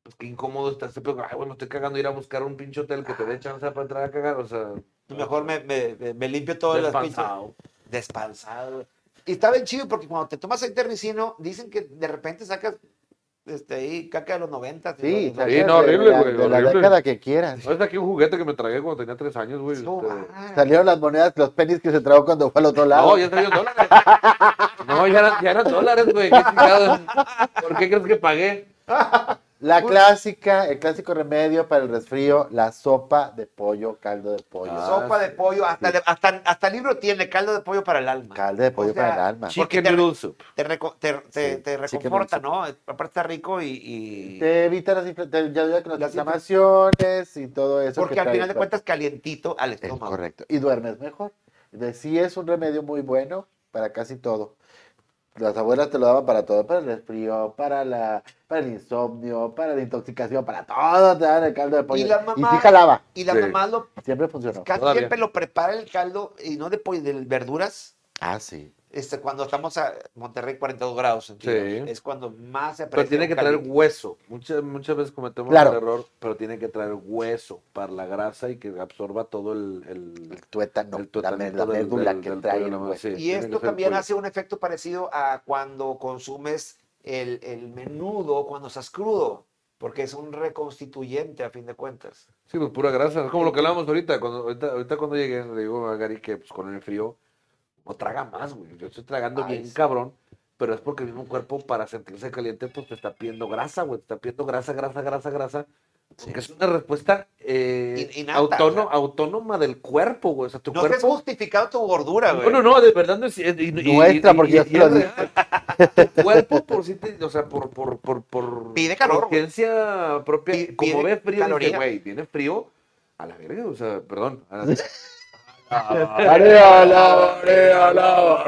pues qué incómodo está este pedo. Ay, bueno, estoy cagando ir a buscar un pinche hotel que te dé chance para entrar a cagar, o sea. Mejor me, me, me- limpio todo las pinches. despansado. Y está bien chido porque cuando te tomas aceite ricino, dicen que de repente sacas este, ahí caca de los 90. Sí, ¿no? Sí, horrible, de la- güey, De la década que quieras. No, es aquí un juguete que me tragué cuando tenía tres años, güey. No, este-. Salieron las monedas, los penis que se tragó cuando fue al otro lado. No, ya salieron dólares. No, ya eran, ya eran dólares, güey. ¿Por qué crees que pagué? La clásica, el clásico remedio para el resfrío, la sopa de pollo, caldo de pollo. Ah, Sopa de pollo, hasta, le- hasta, hasta el libro tiene caldo de pollo para el alma. Caldo de pollo O sea, para el alma. Porque Chicken te- noodle soup. Te, reco- te, te, Sí, te reconforta, ¿no? Aparte está rico y... y- Te evita las, ayuda con las Las infla- inflamaciones y todo eso. porque que al trae final de cuentas calientito al Es estómago. correcto. Y duermes mejor. Entonces, sí es un remedio muy bueno para casi todo. Las abuelas te lo daban para todo, para el resfrío, para la, para el insomnio, para la intoxicación, para todo te daban el caldo de pollo. Y la mamá- sí jalaba, Y la Sí. mamá lo, siempre funcionó. casi Todavía. siempre lo prepara el caldo y no de pollo, de verduras. Ah, sí. Este, cuando estamos a Monterrey 42 grados centígrados, Sí. es cuando más se aprecia Pero tiene un que traer caldito. hueso. Muchas, muchas veces cometemos Claro. el error, pero tiene que traer hueso para la grasa y que absorba todo el... el- El tuétano, el la, del- médula del- que del trae el la- hueso. sí, Y tiene que esto ser también pollo. hace un efecto parecido a cuando consumes el, el menudo cuando estás crudo, porque es un reconstituyente a fin de cuentas. Sí, pues pura grasa. Es como lo que hablábamos ahorita. Cuando, ahorita, ahorita cuando llegué, le digo a Gary que pues, con el frío no traga más, güey. Yo estoy tragando Ay, bien sí. cabrón, pero es porque el mismo cuerpo para sentirse caliente pues te está pidiendo grasa, güey. Te está pidiendo grasa, grasa, grasa, grasa. Porque es una respuesta eh, o sea. autónoma del cuerpo, güey. O sea, tu No te has cuerpo... justificado tu gordura, güey. No, no, no, de verdad no es... y- Nuestra, y- porque y- yo y te lo es dije. real. Tu cuerpo por sí te... O sea, por... por, por, por Pide calor, propia. Pi- como pide ve frío, dice, güey, viene frío a la verga, o sea, perdón. a- la, area, la, area, la,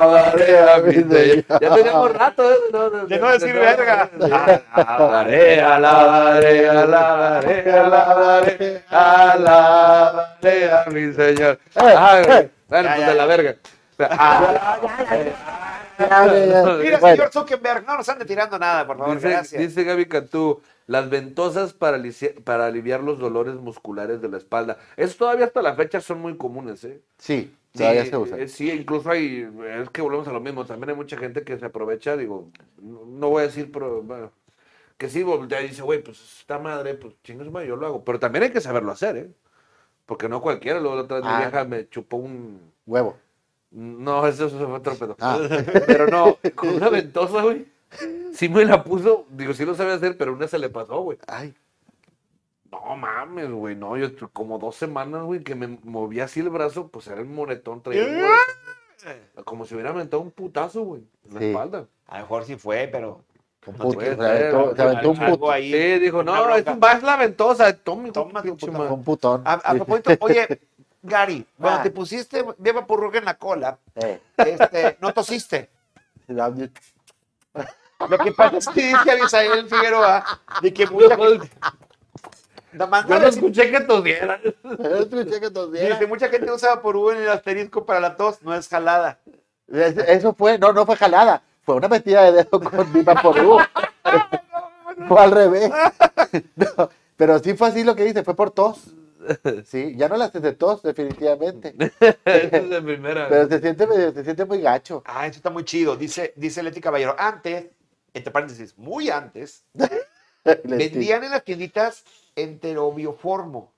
area, a mi señor. Ya teníamos rato, ¿eh? No, no, De no decir verga. Alabarea, alabarea, alabarea, alabarea, alabarea, mi señor. Ay, güey. Bueno, pues de la verga. Mira, Bueno, señor Zuckerberg, no nos ande tirando nada, por favor, Dice, gracias. dice Gaby Cantú, las ventosas para, aliviar los dolores musculares de la espalda. Eso todavía hasta la fecha son muy comunes, ¿eh? Sí, todavía Sí, se usa. eh, sí, incluso hay, es que volvemos a lo mismo, también hay mucha gente que se aprovecha, digo, no, no voy a decir, pero bueno, que sí, voltea y dice, güey, pues esta madre, pues chingas madre, yo lo hago, pero también hay que saberlo hacer, ¿eh? Porque no cualquiera, luego la otra vez mi Ah. vieja me chupó un, Huevo. No, eso, fue otro pedo, Ah. pero no, con una ventosa, güey, sí me la puso, digo, sí lo sabía hacer, pero una se le pasó, güey. Ay, No mames, güey, no, yo como dos semanas, güey, que me movía así el brazo, pues era el moretón, traía un moretón. como si hubiera aventado un putazo, güey, en la Sí. espalda. A lo mejor sí fue, pero un No puto. Se aventó, ser, se aventó un puto. ahí. Sí, dijo, una no, es, bronca. un- va, es la ventosa, toma, Toma tu pinche puta madre". Un putón. A, a propósito, oye, Gary, cuando Ah. te pusiste Beba Purruga en la cola, Eh, este, no tosiste. Lo que pasa es que dice Abisael Figueroa de que mucha gente. Yo no no decir- escuché que tosiera. Escuché que tosiera. dice, mucha gente usa Vaporub en el asterisco para la tos, no es jalada. Es- Eso fue, no, no fue jalada. Fue una metida de dedo con Viva por U. Fue al revés. No, pero sí fue así lo que dice, fue por tos. Sí, ya no la haces de tos, definitivamente. Esa es la primera. Pero se siente, medio- se siente muy gacho. Ah, eso está muy chido. Dice, dice Leti Caballero, antes, entre paréntesis, muy antes, vendían en las tienditas enterobioformo.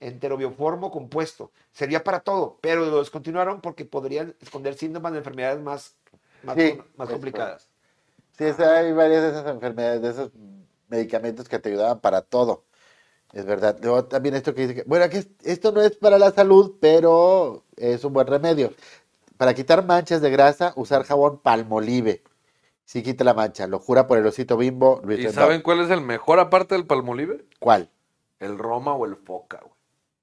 Enterobioformo compuesto. Servía para todo, pero lo descontinuaron porque podrían esconder síntomas de enfermedades más, más, Sí, más eso. complicadas. Sí, es- hay varias de esas enfermedades, de esos medicamentos que te ayudaban para todo. Es verdad. Luego también esto que dice que, bueno, que esto no es para la salud, pero es un buen remedio. Para quitar manchas de grasa, usar jabón palmolive. Sí quita la mancha, lo jura por el osito bimbo Luis ¿Y Rendón. saben cuál es el mejor aparte del palmolive? ¿Cuál? El Roma o el Foca, güey.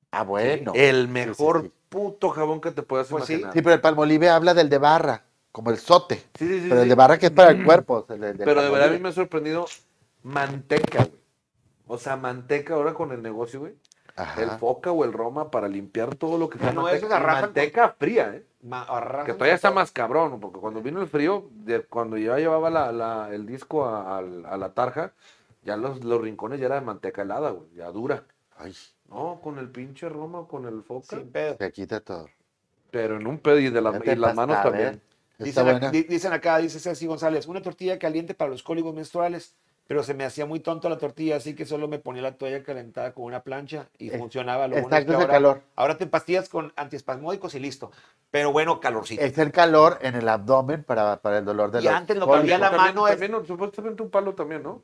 Ah, bueno. El sí, mejor sí. puto jabón que te puedas Pues sí. imaginar. Sí, pero el palmolive habla del de barra, como el sote. Sí, sí, sí, Pero el de barra que es para el cuerpo. el del Pero de verdad a mí me ha sorprendido manteca, güey. O sea, manteca ahora con el negocio, güey. Ajá. El foca o el roma para limpiar todo lo que sea No, manteca. arrasan manteca fría, ¿eh? Ma- Que todavía está más cabrón, porque cuando vino el frío, de- cuando ya llevaba la, la- el disco a, la tarja, ya los, los rincones ya era de manteca helada, güey, ya dura. Ay, No, con el pinche roma, con el foca. Sin pedo. se quita todo. Pero en un pedo y, de las- y manos también. Está Dicen, dicen acá, dice Ceci González, una tortilla caliente para los cólicos menstruales, pero se me hacía muy tonto la tortilla, así que solo me ponía la toalla calentada con una plancha y Es- funcionaba. Lo bueno es que es ahora, calor. ahora te pastillas con antiespasmódicos y listo. Pero bueno, calorcito. Es el calor en el abdomen para, para el dolor de Y los antes lo había la También- mano es- también, no, supuestamente un palo también, ¿no?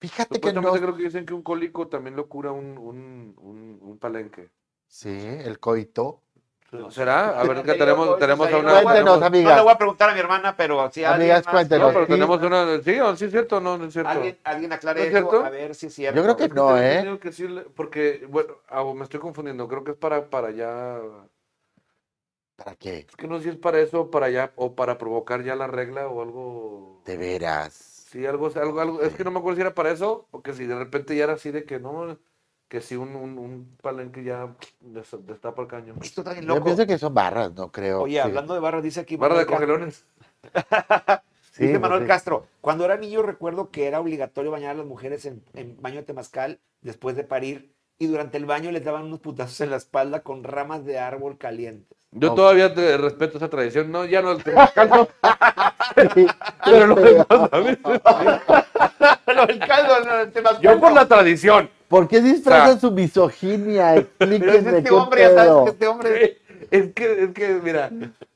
Fíjate que no. Creo que dicen que un cólico también lo cura un, un, un, un palenque. Sí, el coito. ¿Será? A ver, No que te tenemos, tenemos a una... Cuéntenos, No le amigas. voy a preguntar a mi hermana, pero si alguien Amigas, más- cuéntenos. No, pero Sí. tenemos una... Sí, o sí es cierto, no, no es cierto. Alguien, alguien aclare ¿No es eso, a ver si es cierto. Yo creo que no, ¿eh? entendido que sí le- porque, bueno, ah, me estoy confundiendo. Creo que es para, para ya... ¿Para qué? Es que no sé si es para eso, para ya, o para provocar ya la regla o algo. De veras. Sí, algo, algo, algo. Es que no me acuerdo si era para eso, o que si de repente ya era así de que no, que si un, un, un palenque ya des- destapa el caño. Esto está bien Yo loco. pienso que son barras, no creo. Oye, sí. hablando de barras, dice aquí. Barra de congelones. Sí, dice pues Manuel sí. Castro, cuando era niño recuerdo que era obligatorio bañar a las mujeres en, en baño de temazcal después de parir y durante el baño les daban unos putazos en la espalda con ramas de árbol calientes. Yo todavía te respeto esa tradición. No, ya no el temazcal, no, Sí, pero lo demás, ¿sabes? Pero el caldo, no, el temazcal. Yo por la tradición. ¿Por qué disfrazan O sea, su misoginia? Pero es Explíquenme este qué hombre, ya sabes que este hombre. Es que, es que, mira,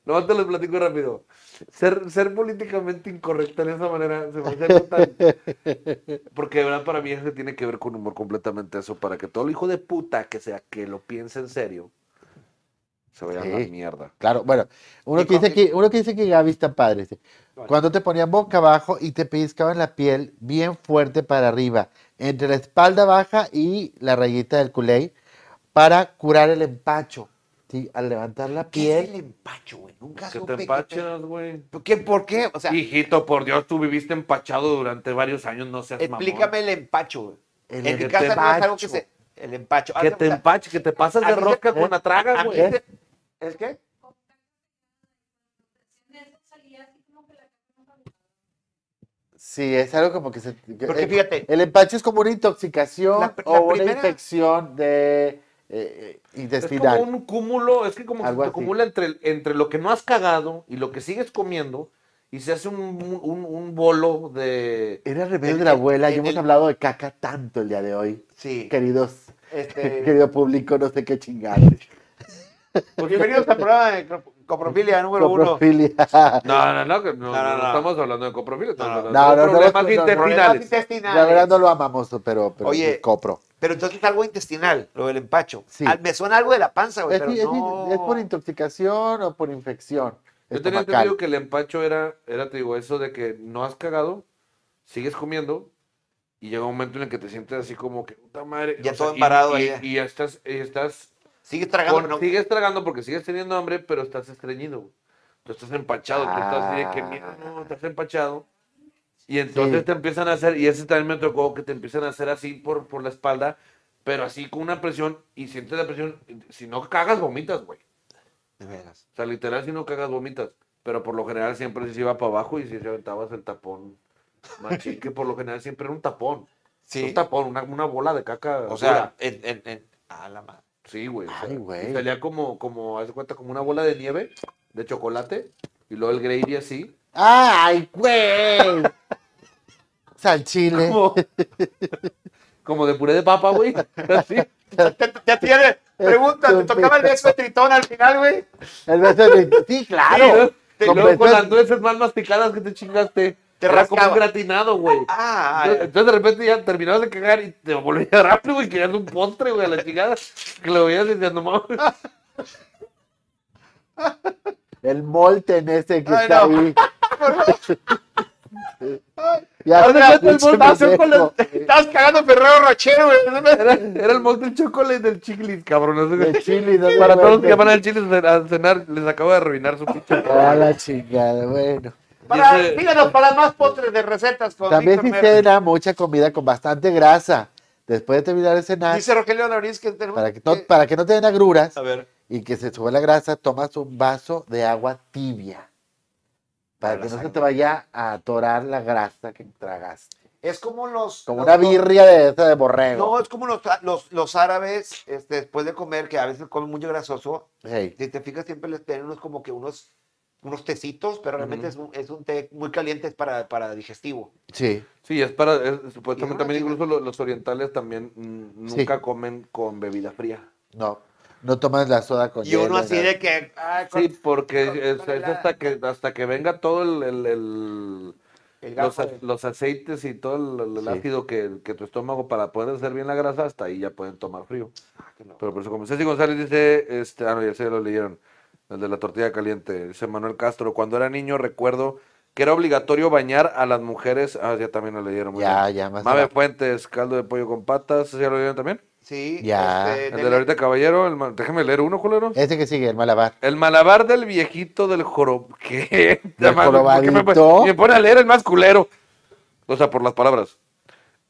no te lo platico rápido. Ser, ser políticamente incorrecta de esa manera se me hace tan... Porque de verdad para mí eso tiene que ver con humor completamente eso, para que todo el hijo de puta que sea que lo piense en serio se vaya a la Sí. mierda. Claro, bueno, uno que, dice que, uno que dice que Gaby está padre. dice, Vale. Cuando te ponían boca abajo y te pellizcaban la piel bien fuerte para arriba, entre la espalda baja y la rayita del culé, para curar el empacho. ¿sí? Al levantar la ¿Qué es el empacho, güey? Nunca Que supe te empachas, güey. te- ¿Qué, ¿Por qué? O sea, Hijito, por Dios, tú viviste empachado durante varios años, no seas mamón. explícame el empacho, güey. El En mi que casa te no es algo que empacho. se... El empacho. Que te cuenta, empaches, que te pasas de rosca con la traga, güey. Se- ¿Es qué? Sí, es algo como que se. que- Porque fíjate, El empacho es como una intoxicación La- la o una infección de eh, Es intestinal. como un cúmulo, es que como que Algo se así. acumula entre, entre lo que no has cagado y lo que sigues comiendo y se hace un, un, un bolo de... Era el remedio el- de la el- abuela y el- hemos el- hablado de caca tanto el día de hoy. sí. Queridos, Este, querido público, no sé qué chingados. Pues bienvenidos al programa de Coprofilia número uno. Coprofilia. No, no, no, no, No, no, no no. estamos hablando de coprofilia, estamos No, no. hablando No, de no, problemas Problemas intestinales. intestinales. La verdad no lo amamos, pero, pero Oye, es copro. Pero entonces es algo intestinal, lo del empacho. Sí. Ah, me suena algo de la panza, güey, Es, pero es- no... es por intoxicación o por infección. Yo tenía entendido que el empacho era, era, te digo, eso de que no has cagado, sigues comiendo y llega un momento en el que te sientes así como que, puta madre. Ya o sea, todo y- embarado y, ahí. y ya estás, y estás Sigues tragando, no... sigues tragando porque sigues teniendo hambre, pero estás estreñido. Tú estás empachado, tú estás así de que, Ah. mira, no, estás empachado. Y entonces Sí. te empiezan a hacer, y ese también me tocó, que te empiezan a hacer así por, por la espalda, pero así con una presión, y sientes la presión, si no cagas, vomitas, güey. De veras. O sea, literal, si no cagas, vomitas. Pero por lo general siempre se iba para abajo y si se aventabas el tapón. Machín, que por lo general siempre era un tapón. Sí. Un tapón, una, una bola de caca. O sea, en, en, en... A la madre. Sí, güey. o sea, Ay, güey. Salía como, como, haz de cuenta, como una bola de nieve, de chocolate, y luego el gravy así. ¡Ay, güey! Salchile. Como, como de puré de papa, güey. Así. Ya, tiene... Pregunta, ¿te tocaba el beso de tritón al final, güey? El beso de... Sí, claro. Con luego con beso- las nueces más masticadas que te chingaste. Te era como rascaba. un gratinado, güey. Ah, Entonces, entonces, de repente ya terminabas de cagar y te volvías rápido, güey, querías un postre, güey, a la chingada. Que lo veías diciendo, mames. El molten ese que Ay, está no. ahí. Ya está, el pendejo. Estabas cagando Ferrero Rocher, güey. Era, era el monte chocolate del chiclis, cabrón. no sé qué. De chili, no Para todos los que van al chile a cenar, les acabo de arruinar su pinche. A la chingada, bueno. Para, síganos para más postres de recetas con También Víctor si Merlo. cena mucha comida con bastante grasa. Después de terminar de cenar, Dice Rogelio Lauriz que tenemos para que, no, para que no te den agruras A ver. y que se suba la grasa, tomas un vaso de agua tibia. Para Para que la no se sangre. te vaya a atorar la grasa que tragaste. Es como los... Como los- una los- birria de esa de borrego. No, es como los, los, los árabes, este, después de comer, que a veces comen mucho grasoso, Hey, si te fijas siempre les tienen unos como que unos, unos tecitos, pero realmente es, un, es un té muy caliente es para, para digestivo. sí. Sí, es para. es- supuestamente también, incluso los, los orientales también Sí. nunca comen con bebida fría. No. No tomas la soda con Y uno hielo, así nada. de que... ay, con- Sí, porque con- es, con es el- hasta que hasta que venga todo el, el- el- el los, de- los aceites y todo el, el Sí. ácido que, que tu estómago para poder hacer bien la grasa, hasta ahí ya pueden tomar frío. Ah. Pero por eso, como Ceci González dice, este, ah, no, ya se lo leyeron, el de la tortilla caliente, dice Manuel Castro, cuando era niño recuerdo que era obligatorio bañar a las mujeres, ah, ya también lo leyeron. muy Ya, bien. ya más. Mave. Fuentes, caldo de pollo con patas, ¿ya lo leyeron también? Sí. Ya. este, El del- del ahorita caballero, el déjame leer uno, culero. Ese que sigue, el malabar. El malabar del viejito del jorob... ¿Qué? ¿Del ¿Por qué me, jorobadito? pone- me pone a leer el más culero? O sea, por las palabras.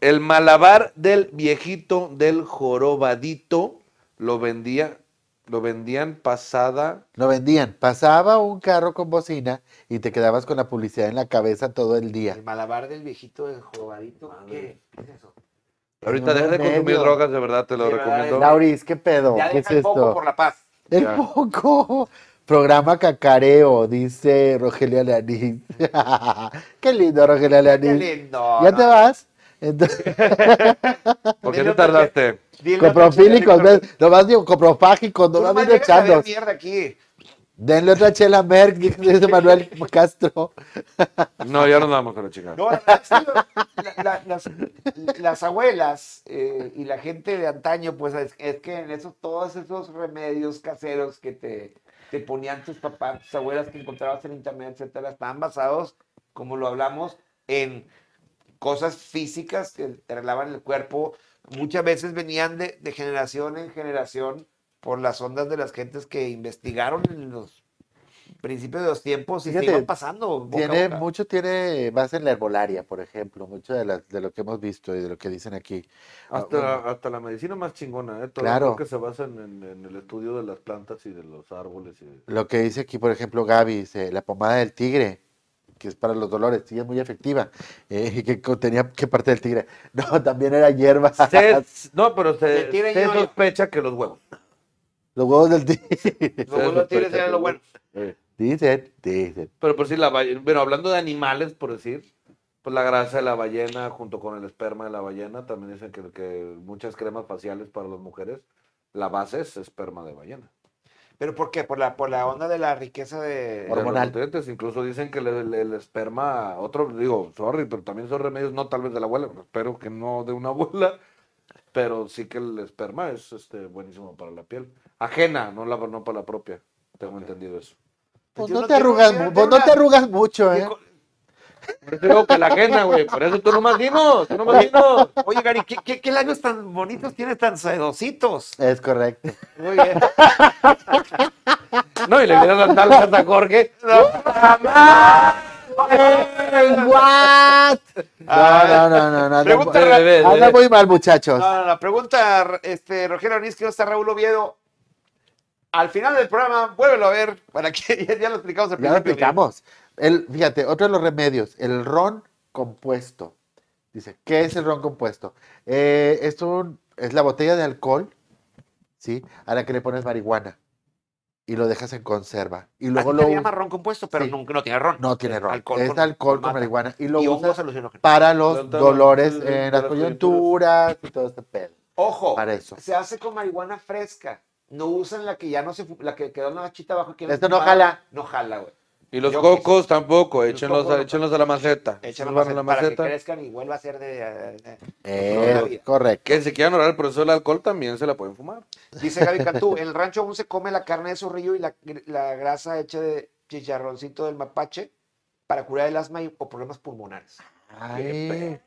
El malabar del viejito del jorobadito lo vendía, lo vendían pasada... Lo vendían. Pasaba un carro con bocina y te quedabas con la publicidad en la cabeza todo el día. El malabar del viejito del jorobadito. ¿Qué? ¿Qué es eso? Ahorita deja de consumir drogas, de verdad, te lo recomiendo. Lauris, ¿qué pedo? Ya ¿Qué es el poco esto? por la paz. El Ya. poco. Programa cacareo, dice Rogelia Leanís. Qué lindo, Rogelia Qué Leanís. lindo. ¿Ya ¿no? te vas? Entonces, ¿Por qué te tardaste? Coprofílicos. Nomás digo coprofágicos, nomás a ver echando. mierda aquí. Denle otra chela Merck, dice Manuel Castro. No, ya nos vamos a la chica. No, la- la- las, las abuelas eh, y la gente de antaño, pues es, es que en esos, todos esos remedios caseros que te, te ponían tus papás, tus abuelas que encontrabas en internet, etcétera, estaban basados, como lo hablamos, en cosas físicas que te arreglaban el cuerpo. Muchas veces venían de, de generación en generación por las ondas de las gentes que investigaron en los principios de los tiempos y Fíjate, se iban pasando. Tiene, boca. mucho tiene base en la herbolaria, por ejemplo, mucho de, las- de lo que hemos visto y de lo que dicen aquí. Ah, Hasta, bueno. hasta la medicina más chingona, ¿eh? Todo Claro. lo que se basa en, en- en el estudio de las plantas y de los árboles. Y... Lo que dice aquí, por ejemplo, Gaby, dice, la pomada del tigre, que es para los dolores, sí, es muy efectiva. Eh, y que contenía, ¿qué parte del tigre? No, también era hierba. Se- no, pero se, sospecha que los huevos. Los huevos del tigre. Los huevos tigres eran lo bueno. Eh, Dicen, dicen. Pero por si la ballena, bueno, hablando de animales, por decir, pues la grasa de la ballena junto con el esperma de la ballena, también dicen que, que muchas cremas faciales para las mujeres, la base es esperma de ballena. ¿Pero por qué? Por la, por la onda de la riqueza de... De los Hormonal. nutrientes, incluso dicen que el, el- el esperma, otro, digo, sorry, pero también son remedios, no tal vez de la abuela, espero que no de una abuela, pero sí que el esperma es este, buenísimo para la piel. Ajena, no, la, no para la propia. Tengo entendido eso. Pues no no te arrugas, mu- pues no te arrugas mucho, ¿eh? Por eso digo que la ajena, güey. Por eso tú nomás dinos, tú nomás dinos. Oye, Gary, ¿qué, qué, qué labios tan bonitos tienes, tan sedositos? Es correcto. Muy bien. No, y le dieron las nalgas a Jorge. ¿What? No, no, no, no, no. Pregunta Anda, bebé, anda bebé. muy mal, muchachos. No, no, no, pregunta, este, Rogelio Orniz, que no está Raúl Oviedo. Al final del programa, vuélvelo a ver, para que ya, ya lo explicamos al Ya lo explicamos. El, fíjate, otro de los remedios, el ron compuesto. Dice, ¿qué es el ron compuesto? Eh, es, un, es la botella de alcohol, ¿sí? A la que le pones marihuana y lo dejas en conserva. Y luego lo se llama ron compuesto, pero Sí. no, no tiene ron. No tiene ron. Alcohol es con- alcohol con mata. marihuana. Y lo Y usas para los dolores en las las coyunturas y todo este pedo. Ojo, Para eso. se hace con marihuana fresca. No usan la que ya no se, la que quedó en la machita abajo. que Esto no jala. No jala, güey. Y los Yo cocos tampoco, Los échenlos, cocos a, échenlos a la maceta. Van a la para que maceta. crezcan y vuelva a ser de... de- de- Es correcto. Que si quieren orar el proceso del alcohol también se la pueden fumar. Dice Gaby Cantú, en el rancho aún se come la carne de zorrillo y la, la grasa hecha de chicharroncito del mapache para curar el asma y, o problemas pulmonares. Ay,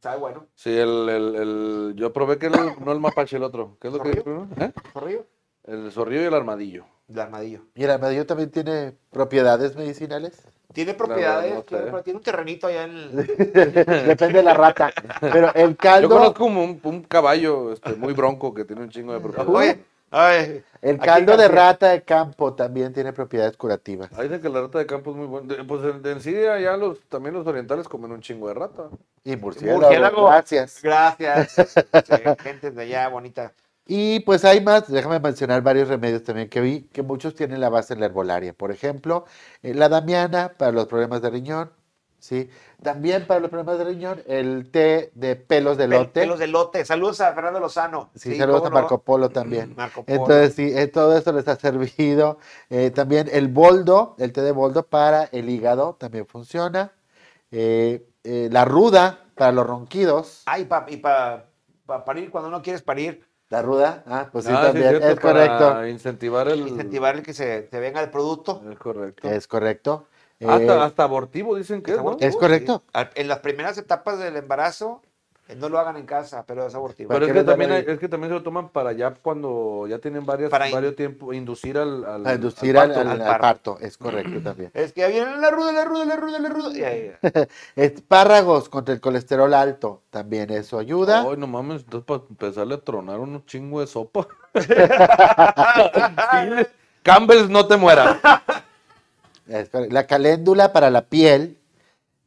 ¿Sabe bueno? Sí, el, el, el- yo probé que el, no el mapache, el otro. ¿Qué es lo que ¿Zorrillo? primero? ¿Eh? ¿Zorrillo? El zorrillo y el armadillo. El armadillo. mira, el medio también tiene propiedades medicinales. Tiene propiedades, no sé. pero tiene un terrenito allá en el... Depende de la rata. Pero el Yo caldo, conozco como un, un caballo este, muy bronco que tiene un chingo de propiedades. Oye, ay, el caldo de rata de campo también tiene propiedades curativas. Ahí dicen que la rata de campo es muy buena. Pues en, en sí, allá los, también los orientales comen un chingo de rata. Y murciélago. Murciélago. Gracias. Gracias. Sí, gente de allá bonita. Y pues hay más, déjame mencionar varios remedios también que vi, que muchos tienen la base en la herbolaria. Por ejemplo, eh, la damiana para los problemas de riñón, ¿sí? También para los problemas de riñón, el té de pelos de lote. Pelos de lote. Saludos a Fernando Lozano. Sí, saludos a no. Marco Polo también. Marco Polo. Entonces, sí, eh, todo esto les ha servido. Eh, también el boldo, el té de boldo para el hígado también funciona. La ruda para los ronquidos. Ah, y para y pa, pa parir cuando no quieres parir. La ruda, ah, pues sí, Ah, también, cierto, es correcto. Para incentivar el... Incentivar el que se te venga el producto. Es correcto. Es correcto. Eh, hasta, hasta abortivo dicen que es, ¿no? abortivo, Es correcto. sí. En las primeras etapas del embarazo, No lo hagan en casa, pero es abortivo. Pero ¿Para es que, también hay- es que también se lo toman para ya cuando ya tienen varias, Para in- varios tiempo, inducir al, al, A inducir al, parto. al- al al parto. parto, es correcto también. Es que ya viene la ruda, la ruda, la ruda, la ruda. Y ahí, Espárragos contra el colesterol alto, también eso ayuda. Ay, no mames, entonces para empezarle a tronar un chingo de sopa. Campbell's, no te correcto. La caléndula para la piel,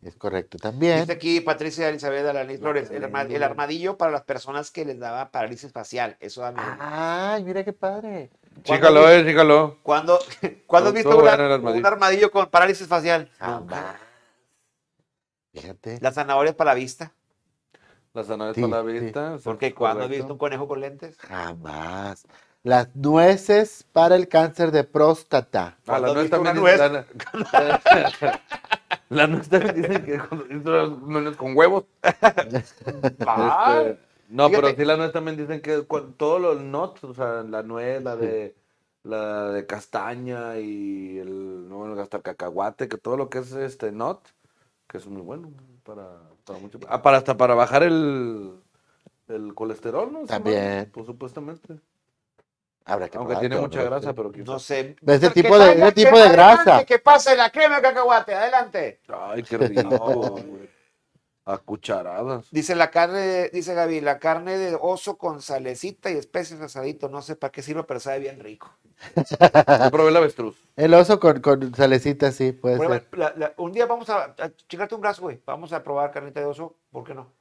es correcto también. Dice aquí Patricia Elizabeth Alanis Flores, el, arma- el armadillo para las personas que les daba parálisis facial. Eso da miedo. Ay, mira qué padre. Chícalo, eh, chícalo. ¿Cuándo, ¿cuándo has visto una- armadillo. un armadillo con parálisis facial? Jamás. Fíjate. Las zanahorias para la vista. Las zanahorias Sí, para la vista. sí, Porque cuando has visto un conejo con lentes. Jamás. Las nueces para el cáncer de próstata. Ah, la ¿Cuándo has nuez también dice- la- La nuez también dicen que cuando dicen las nueces con huevos. Ah, Este, no, pero sí la nuez también dicen que todos los nuts, o sea, la nuez, la de la de castaña y el no hasta el cacahuate, que todo lo que es este nut, que es muy bueno para, para mucho, ah, para hasta para bajar el el colesterol, ¿no? También. Pues supuestamente. Habrá que Aunque tiene mucha grasa, Sí. pero quizá- No sé. Ese Que tipo de- ese que tipo de adelante, grasa. Que pase la crema de cacahuate, adelante. Ay, qué rico, güey. A cucharadas. Dice la carne, dice Gaby, la carne de oso con salecita y especies asadito. No sé para qué sirve, pero sabe bien rico. Yo probé el avestruz. El oso con, con salecita, sí, puede Bueno, ser. la- la- un día vamos a, a chingarte un brazo, güey. Vamos a probar carnita de oso. ¿Por qué no?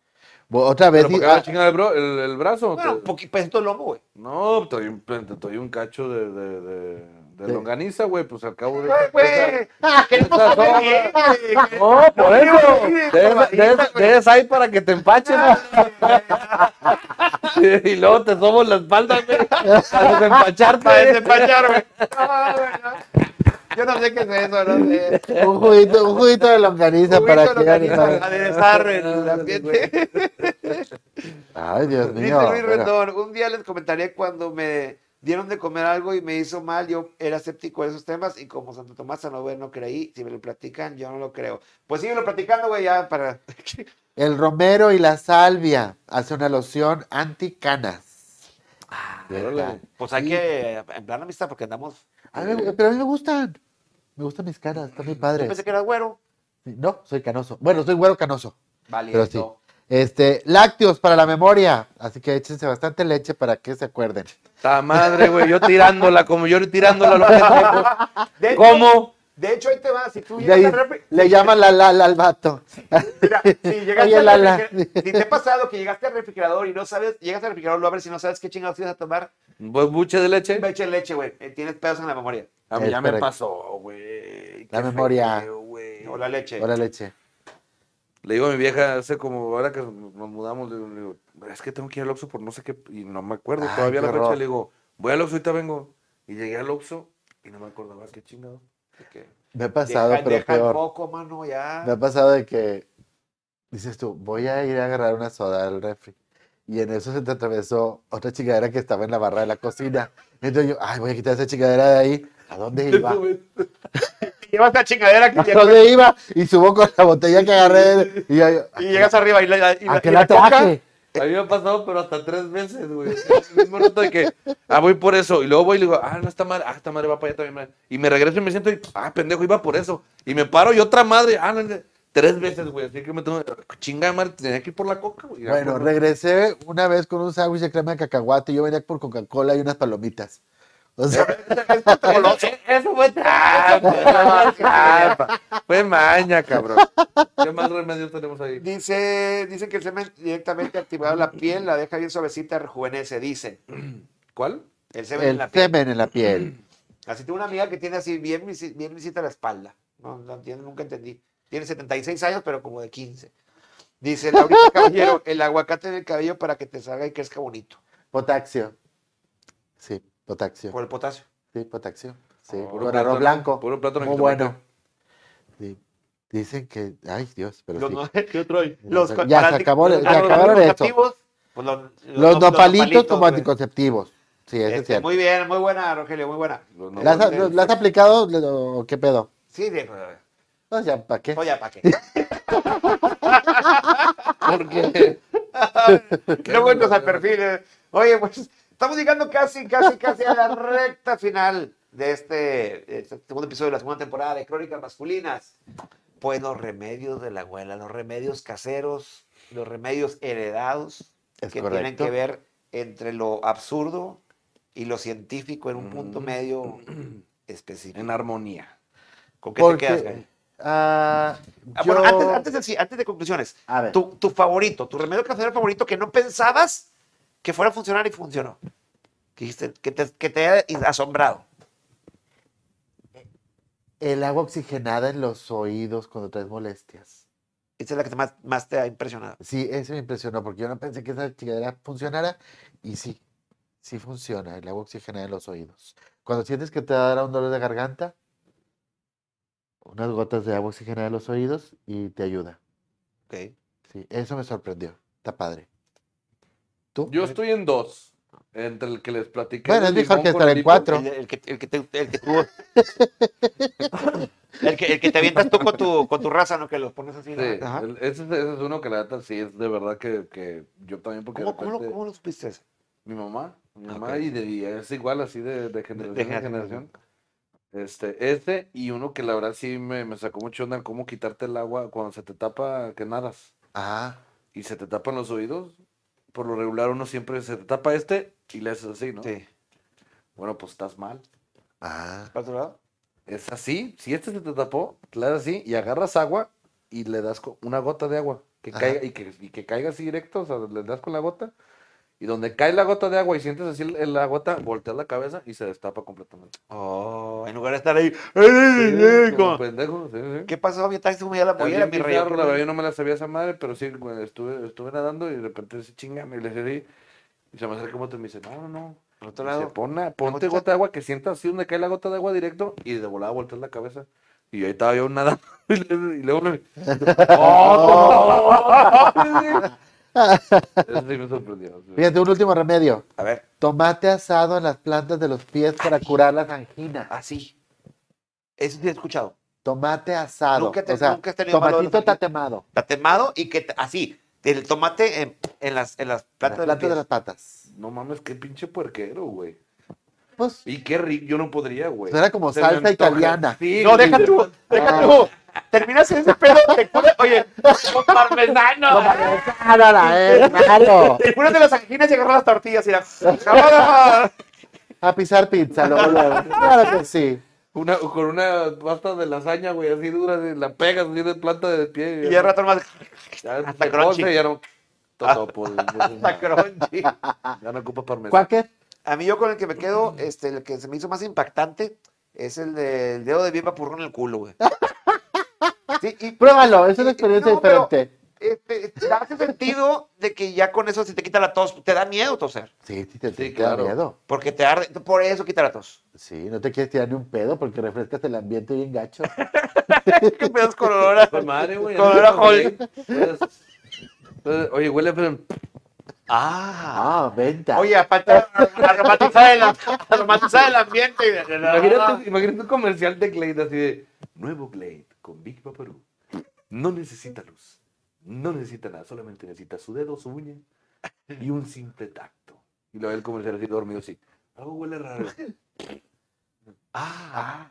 Otra vez. ¿Pero qué ah, el, bro- el, el brazo? Bueno, Te- un poquito pedacito de lomo, güey. No, te doy un, te doy un cacho de, de, de, de De- longaniza, güey, pues al cabo de... Ay, güey. Ah, son- bien. No, por eso. Sí, De, probadita, de, güey. de esa ahí para que te empaches. y luego te somos la espalda, güey. Para desempacharte. Para desempachar, güey. No, güey, no. Yo no sé qué es eso, no sé. un, juguito, un juguito de longaniza para aderezar el ambiente. Ay, Dios Dice mío. Luis. Rendón, un día les comentaré cuando me dieron de comer algo y me hizo mal, yo era escéptico de esos temas y como Santo Tomás Sanover no creí, si me lo platican, yo no lo creo. Pues síguelo platicando, güey, ya para... El romero y la salvia hace una loción anticanas. ¿Verdad? Pues hay Sí. que emplear la amistad porque andamos... A mí pero a mí me gustan. Me gustan mis caras, están muy Yo padres. pensé que era güero. No, soy canoso. Bueno, soy güero canoso. Vale, Pero sí. Este, lácteos para la memoria. Así que échense bastante leche para que se acuerden. Ta madre, güey, yo tirándola, como yo tirándola. De hecho, ¿Cómo? De hecho, ahí te va, si tú llegas ahí al refri- le llaman la la la al vato. Mira, si llegaste Oye, al refrigerador, si te ha pasado que llegaste al refrigerador y no sabes, llegas al refrigerador, lo abres y no sabes qué chingados ibas a tomar, ¿Pues buche de leche? eche leche, güey, eh, tienes pedos en la memoria. A mí ya me pasó, güey. La memoria. feo. O la leche. O la leche. Le digo a mi vieja, hace como ahora que nos mudamos, le digo, es que tengo que ir al Oxxo por no sé qué, y no me acuerdo Ay, todavía la fecha, le digo, voy al Oxxo, ahorita vengo. Y llegué al Oxxo y no me acordaba qué chingado. Que Me ha pasado, deja, pero deja el peor. foco, mano, ya. Me ha pasado de que dices tú, voy a ir a agarrar una soda al refri. Y en eso se te atravesó otra chingadera que estaba en la barra de la cocina. Entonces yo, ay, voy a quitar esa chingadera de ahí. ¿A dónde iba? Llevas la chingadera que ¿A dónde iba? Y subo con la botella que agarré. Y, yo, y llegas arriba y la, y la, ¿A y la la coca, traje? A mí me ha pasado, pero hasta tres veces, güey. El mismo rato de que, ah, voy por eso. Y luego voy y le digo, ah, no, esta madre, ah, esta madre va para allá también. madre. Y me regreso y me siento y, ah, pendejo, iba por eso. Y me paro y otra madre, ah, no, no, tres veces, güey. Así que me tengo, chinga de madre, tenía que ir por la coca, güey. Bueno, por- regresé una vez con un sándwich de crema de cacahuate y yo venía por Coca-Cola y unas palomitas. O sea, Eso, eso fue trampa, trampa. Fue maña, cabrón. ¿Qué más remedios tenemos ahí? Dice, dice que el semen directamente activado en la piel, la deja bien suavecita, rejuvenece, dicen. ¿Cuál? El semen en la piel. semen en la piel. Así tengo una amiga que tiene así bien, bien visita la espalda. No, no entiendo, nunca entendí. Tiene 76 años, pero como de 15. Dice Laurita Caballero, el aguacate en el cabello para que te salga y crezca bonito. Potasio. Sí, potasio. Por el potasio. Sí, potasio. Sí, Oh, puro arroz plátano, blanco. puro plátano Muy bueno. Sí. Dicen que, ay Dios, pero Los, sí. no- ¿Qué otro hay? los Ya, se acabó- los- ah, los acabaron anticonceptivos, pues los, Los no- nopalitos como anticonceptivos. Sí, eso es Este, cierto. muy bien, muy buena, Rogelio, muy buena. Los ¿Las, no- has- ¿las has aplicado o qué pedo? Sí, de, No, ya, ¿para qué? oye, ¿para qué? ¿Por qué? Qué buenos al perfil. eh. Oye, pues estamos llegando casi, casi, casi a la recta final de este, este segundo episodio de la segunda temporada de Crónicas Masculinas. Pues los remedios de la abuela, los remedios caseros, los remedios heredados Es que tienen correcto. que ver entre lo absurdo y lo científico en un punto Mm. medio específico. En armonía. ¿Con qué Porque, te quedas, Gary? ah, Ah, bueno, yo- antes, antes, de, antes de conclusiones, A ver. tu, tu favorito, tu remedio casero favorito que no pensabas que fuera a funcionar y funcionó. Que, dijiste, que, te, que te haya asombrado. El agua oxigenada en los oídos cuando traes molestias. Esa es la que te más, más te ha impresionado. Sí, eso me impresionó porque yo no pensé que esa chingadera funcionara y sí, sí funciona el agua oxigenada en los oídos. Cuando sientes que te va a dar un dolor de garganta, unas gotas de agua oxigenada en los oídos y te ayuda. Ok. Sí, eso me sorprendió. Está padre. ¿Tú? Yo estoy en dos. Entre el que les platiqué. Bueno, mejor limón que con estar en cuatro. El, el que, el, que te, el que tú... el, que, el que te avientas tú con tu, con tu raza, ¿no? Que los pones así. Sí, Ajá. el- ese, es- ese es uno que la neta sí es de verdad que, que yo también porque ¿Cómo, cómo, lo, repente- cómo lo supiste mi mamá, mi Ok. mamá y, de, y es igual así de, de generación de en generación. Este, este y uno que la verdad sí me, me sacó mucho onda cómo quitarte el agua cuando se te tapa que nadas Ah, y se te tapan los oídos. Por lo regular uno siempre se te tapa este y le haces así, ¿no? Sí. Bueno, pues estás mal. ah. ¿Para otro lado? Es así, si este se te tapó, le das así y agarras agua y le das una gota de agua que Ajá. caiga y que, y que caiga así directo, o sea, le das con la gota y donde cae la gota de agua y sientes así la gota, volteas la cabeza y se destapa completamente. Oh, en lugar de estar ahí. Sí, como pendejo, sí, sí. ¿Qué pasó? Mi taxi me la También mi rey. la verdad, yo no me la sabía esa madre, pero sí, estuve, estuve nadando y de repente se chinga, me le así, y se me acerca un y me dice, no, no, no. Por otro lado. "Pon- ponte gotita". gota de agua que sientas así donde cae la gota de agua directo y de volada volteas la cabeza. Y ahí estaba yo nadando y, le- y luego me... ¡Oh! Eso sí me sorprendió. Fíjate, un último remedio. A ver, Tomate asado en las plantas de los pies para curar las anginas. así. Eso sí he escuchado. Tomate asado. Nunca te- o sea, nunca has tenido tomatito tatemado. Tatemado y que así. El tomate en, en las, en las plantas de plantas las patas. No mames, qué pinche puerquero, güey. Pues, Y qué rico, yo no podría, güey. Suena como Se salsa italiana. Sí, No, deja tú, deja Ah. tú. Terminas ese pedo, te curas, oye, con parmesano. eh, claro. Te curas de las anginas y agarras las tortillas y la... A pisar pizza, luego, luego. Claro que sí. Una, con una pasta de lasaña, güey, así dura, de- la pegas así de planta de pie. Y ya rato más Ya hasta crunchy. ya no. Totopo, hasta crunchy. Ya no ocupa parmesano. Quaker, A mí yo con el que me quedo, este, el que se me hizo más impactante es el del dedo de Viva Purro en el culo, güey. Sí, y pruébalo, es una experiencia No, diferente. este, te hace sentido de que ya con eso si te quita la tos, te da miedo toser, Sí, sí, te, Sí, te da claro. miedo. porque te arde, por eso quita la tos. Sí, no te quieres tirar ni un pedo porque refrescas el ambiente bien gacho. ¿Qué pedos con olor a- Pues madre, güey. Con olor a Entonces, entonces, Oye, huele pero Ah. Ah, venta. Oye, aparte aromatizar el, aromatizar el ambiente. y- Imagínate, imagínate un comercial de Glade así de nuevo Glade con Big Paparú. No necesita luz, no necesita nada, solamente necesita su dedo, su uña y un simple tacto. Y luego el comercial así dormido así. Algo huele raro. Ah.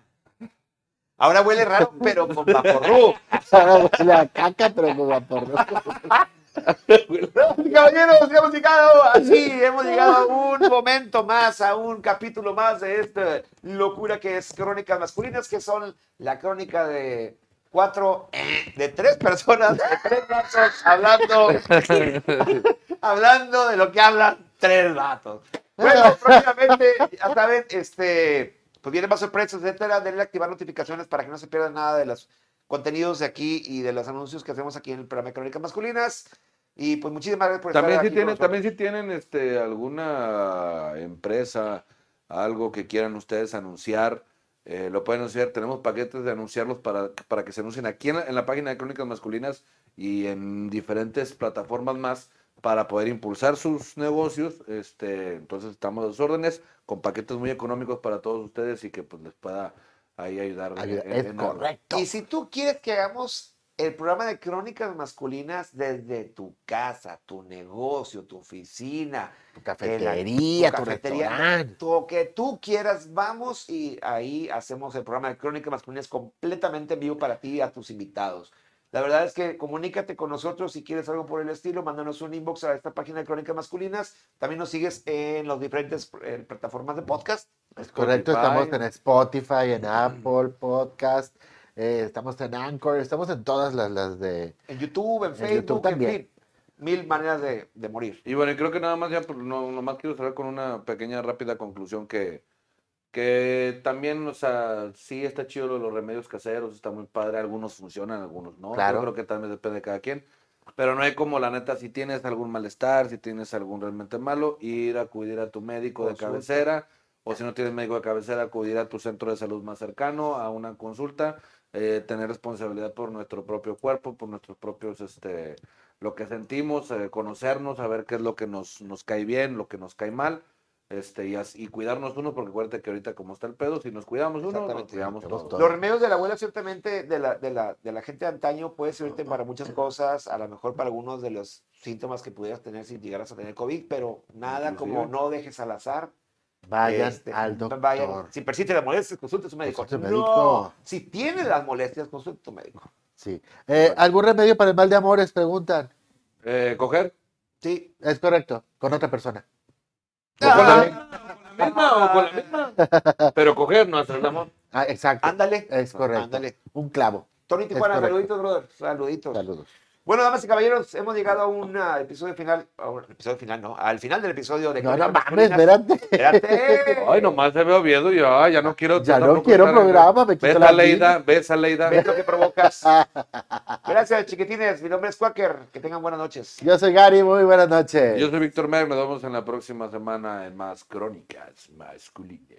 Ahora huele raro, pero con vaporru. Ahora huele a caca, pero con vapor. ¿no? Caballeros, hemos llegado así, hemos llegado a un momento más, a un capítulo más de esta locura que es Crónicas Masculinas, que son la crónica de cuatro, de tres personas, de tres vatos, hablando, hablando de lo que hablan tres vatos. Bueno, próximamente, ya saben, este, pues vienen más sorpresas, etcétera, denle activar notificaciones para que no se pierdan nada de los contenidos de aquí y de los anuncios que hacemos aquí en el programa de Crónicas Masculinas. Y pues muchísimas gracias por También estar si aquí tienen, también si tienen este alguna empresa, algo que quieran ustedes anunciar, eh, lo pueden anunciar. Tenemos paquetes de anunciarlos para, para que se anuncien aquí en la, en la página de Crónicas Masculinas y en diferentes plataformas más para poder impulsar sus negocios. Este, entonces estamos a sus órdenes con paquetes muy económicos para todos ustedes y que pues les pueda ahí ayudar. Ayuda, en- Es en algo. correcto. Y si tú quieres que hagamos el programa de crónicas masculinas desde tu casa, tu negocio, tu oficina, Tu la- cafetería, tu, cafetería, restaurante. Lo que tú quieras, vamos y ahí hacemos el programa de crónicas masculinas completamente en vivo para ti y a tus invitados. La verdad es que comunícate con nosotros si quieres algo por el estilo, mándanos un inbox a esta página de Crónicas Masculinas. También nos sigues en las diferentes eh, plataformas de podcast. Es correcto, estamos en Spotify, en Apple Podcast, eh, estamos en Anchor, estamos en todas las, las de... En YouTube, en En Facebook, YouTube en también. fin. Mil maneras de, de morir. Y bueno, y creo que nada más ya, pues, no, nomás quiero cerrar con una pequeña rápida conclusión que, que también, o sea, sí está chido lo de los remedios caseros, está muy padre, algunos funcionan, algunos no. Claro. Yo creo que también depende de cada quien. Pero no hay como la neta, si tienes algún malestar, si tienes algún realmente malo, ir a acudir a tu médico de Consulta. cabecera, o si no tienes médico de cabecera, acudir a tu centro de salud más cercano, a una consulta, eh, tener responsabilidad por nuestro propio cuerpo, por nuestros propios, este, lo que sentimos, eh, conocernos, saber qué es lo que nos, nos cae bien, lo que nos cae mal, este, y, as- y cuidarnos uno, porque acuérdate que ahorita como está el pedo, si nos cuidamos uno, nos cuidamos todos. todo. Los remedios de la abuela, ciertamente, de la, de, la, de la gente de antaño, puede servirte para muchas cosas, a lo mejor para algunos de los síntomas que pudieras tener si llegaras a tener COVID, pero nada como Inclusive. no dejes al azar. Vayan este, al doctor. vayan. Si persiste las molestias, consulte a su médico. Consulte No, médico. si tienes las molestias, consulte a tu médico. Sí. Eh, ¿Algún remedio para el mal de amores? Preguntan. Eh, ¿Coger? Sí. Es correcto, con otra persona. ¿O con la Ah. misma? ¿O con la misma? Pero coger no hacer el amor. Ah, exacto. Ándale. Es correcto. Ándale. Un clavo. Tony Tijuana, saluditos, brother. Saluditos. Saludos. Bueno, damas y caballeros, hemos llegado a un ah, episodio final. a un episodio final, no. Al final del episodio de No, no mames, espérate. Espérate. Ay, nomás se veo viendo y ya, ya no quiero. Ya no quiero programa, me quito Ves la a Leida, ves a Leida. Ves lo que provocas. Gracias, chiquitines. Mi nombre es Quaker. Que tengan buenas noches. Yo soy Gary, muy buenas noches. Yo soy Víctor Mer, nos vemos en la próxima semana en más crónicas masculinas.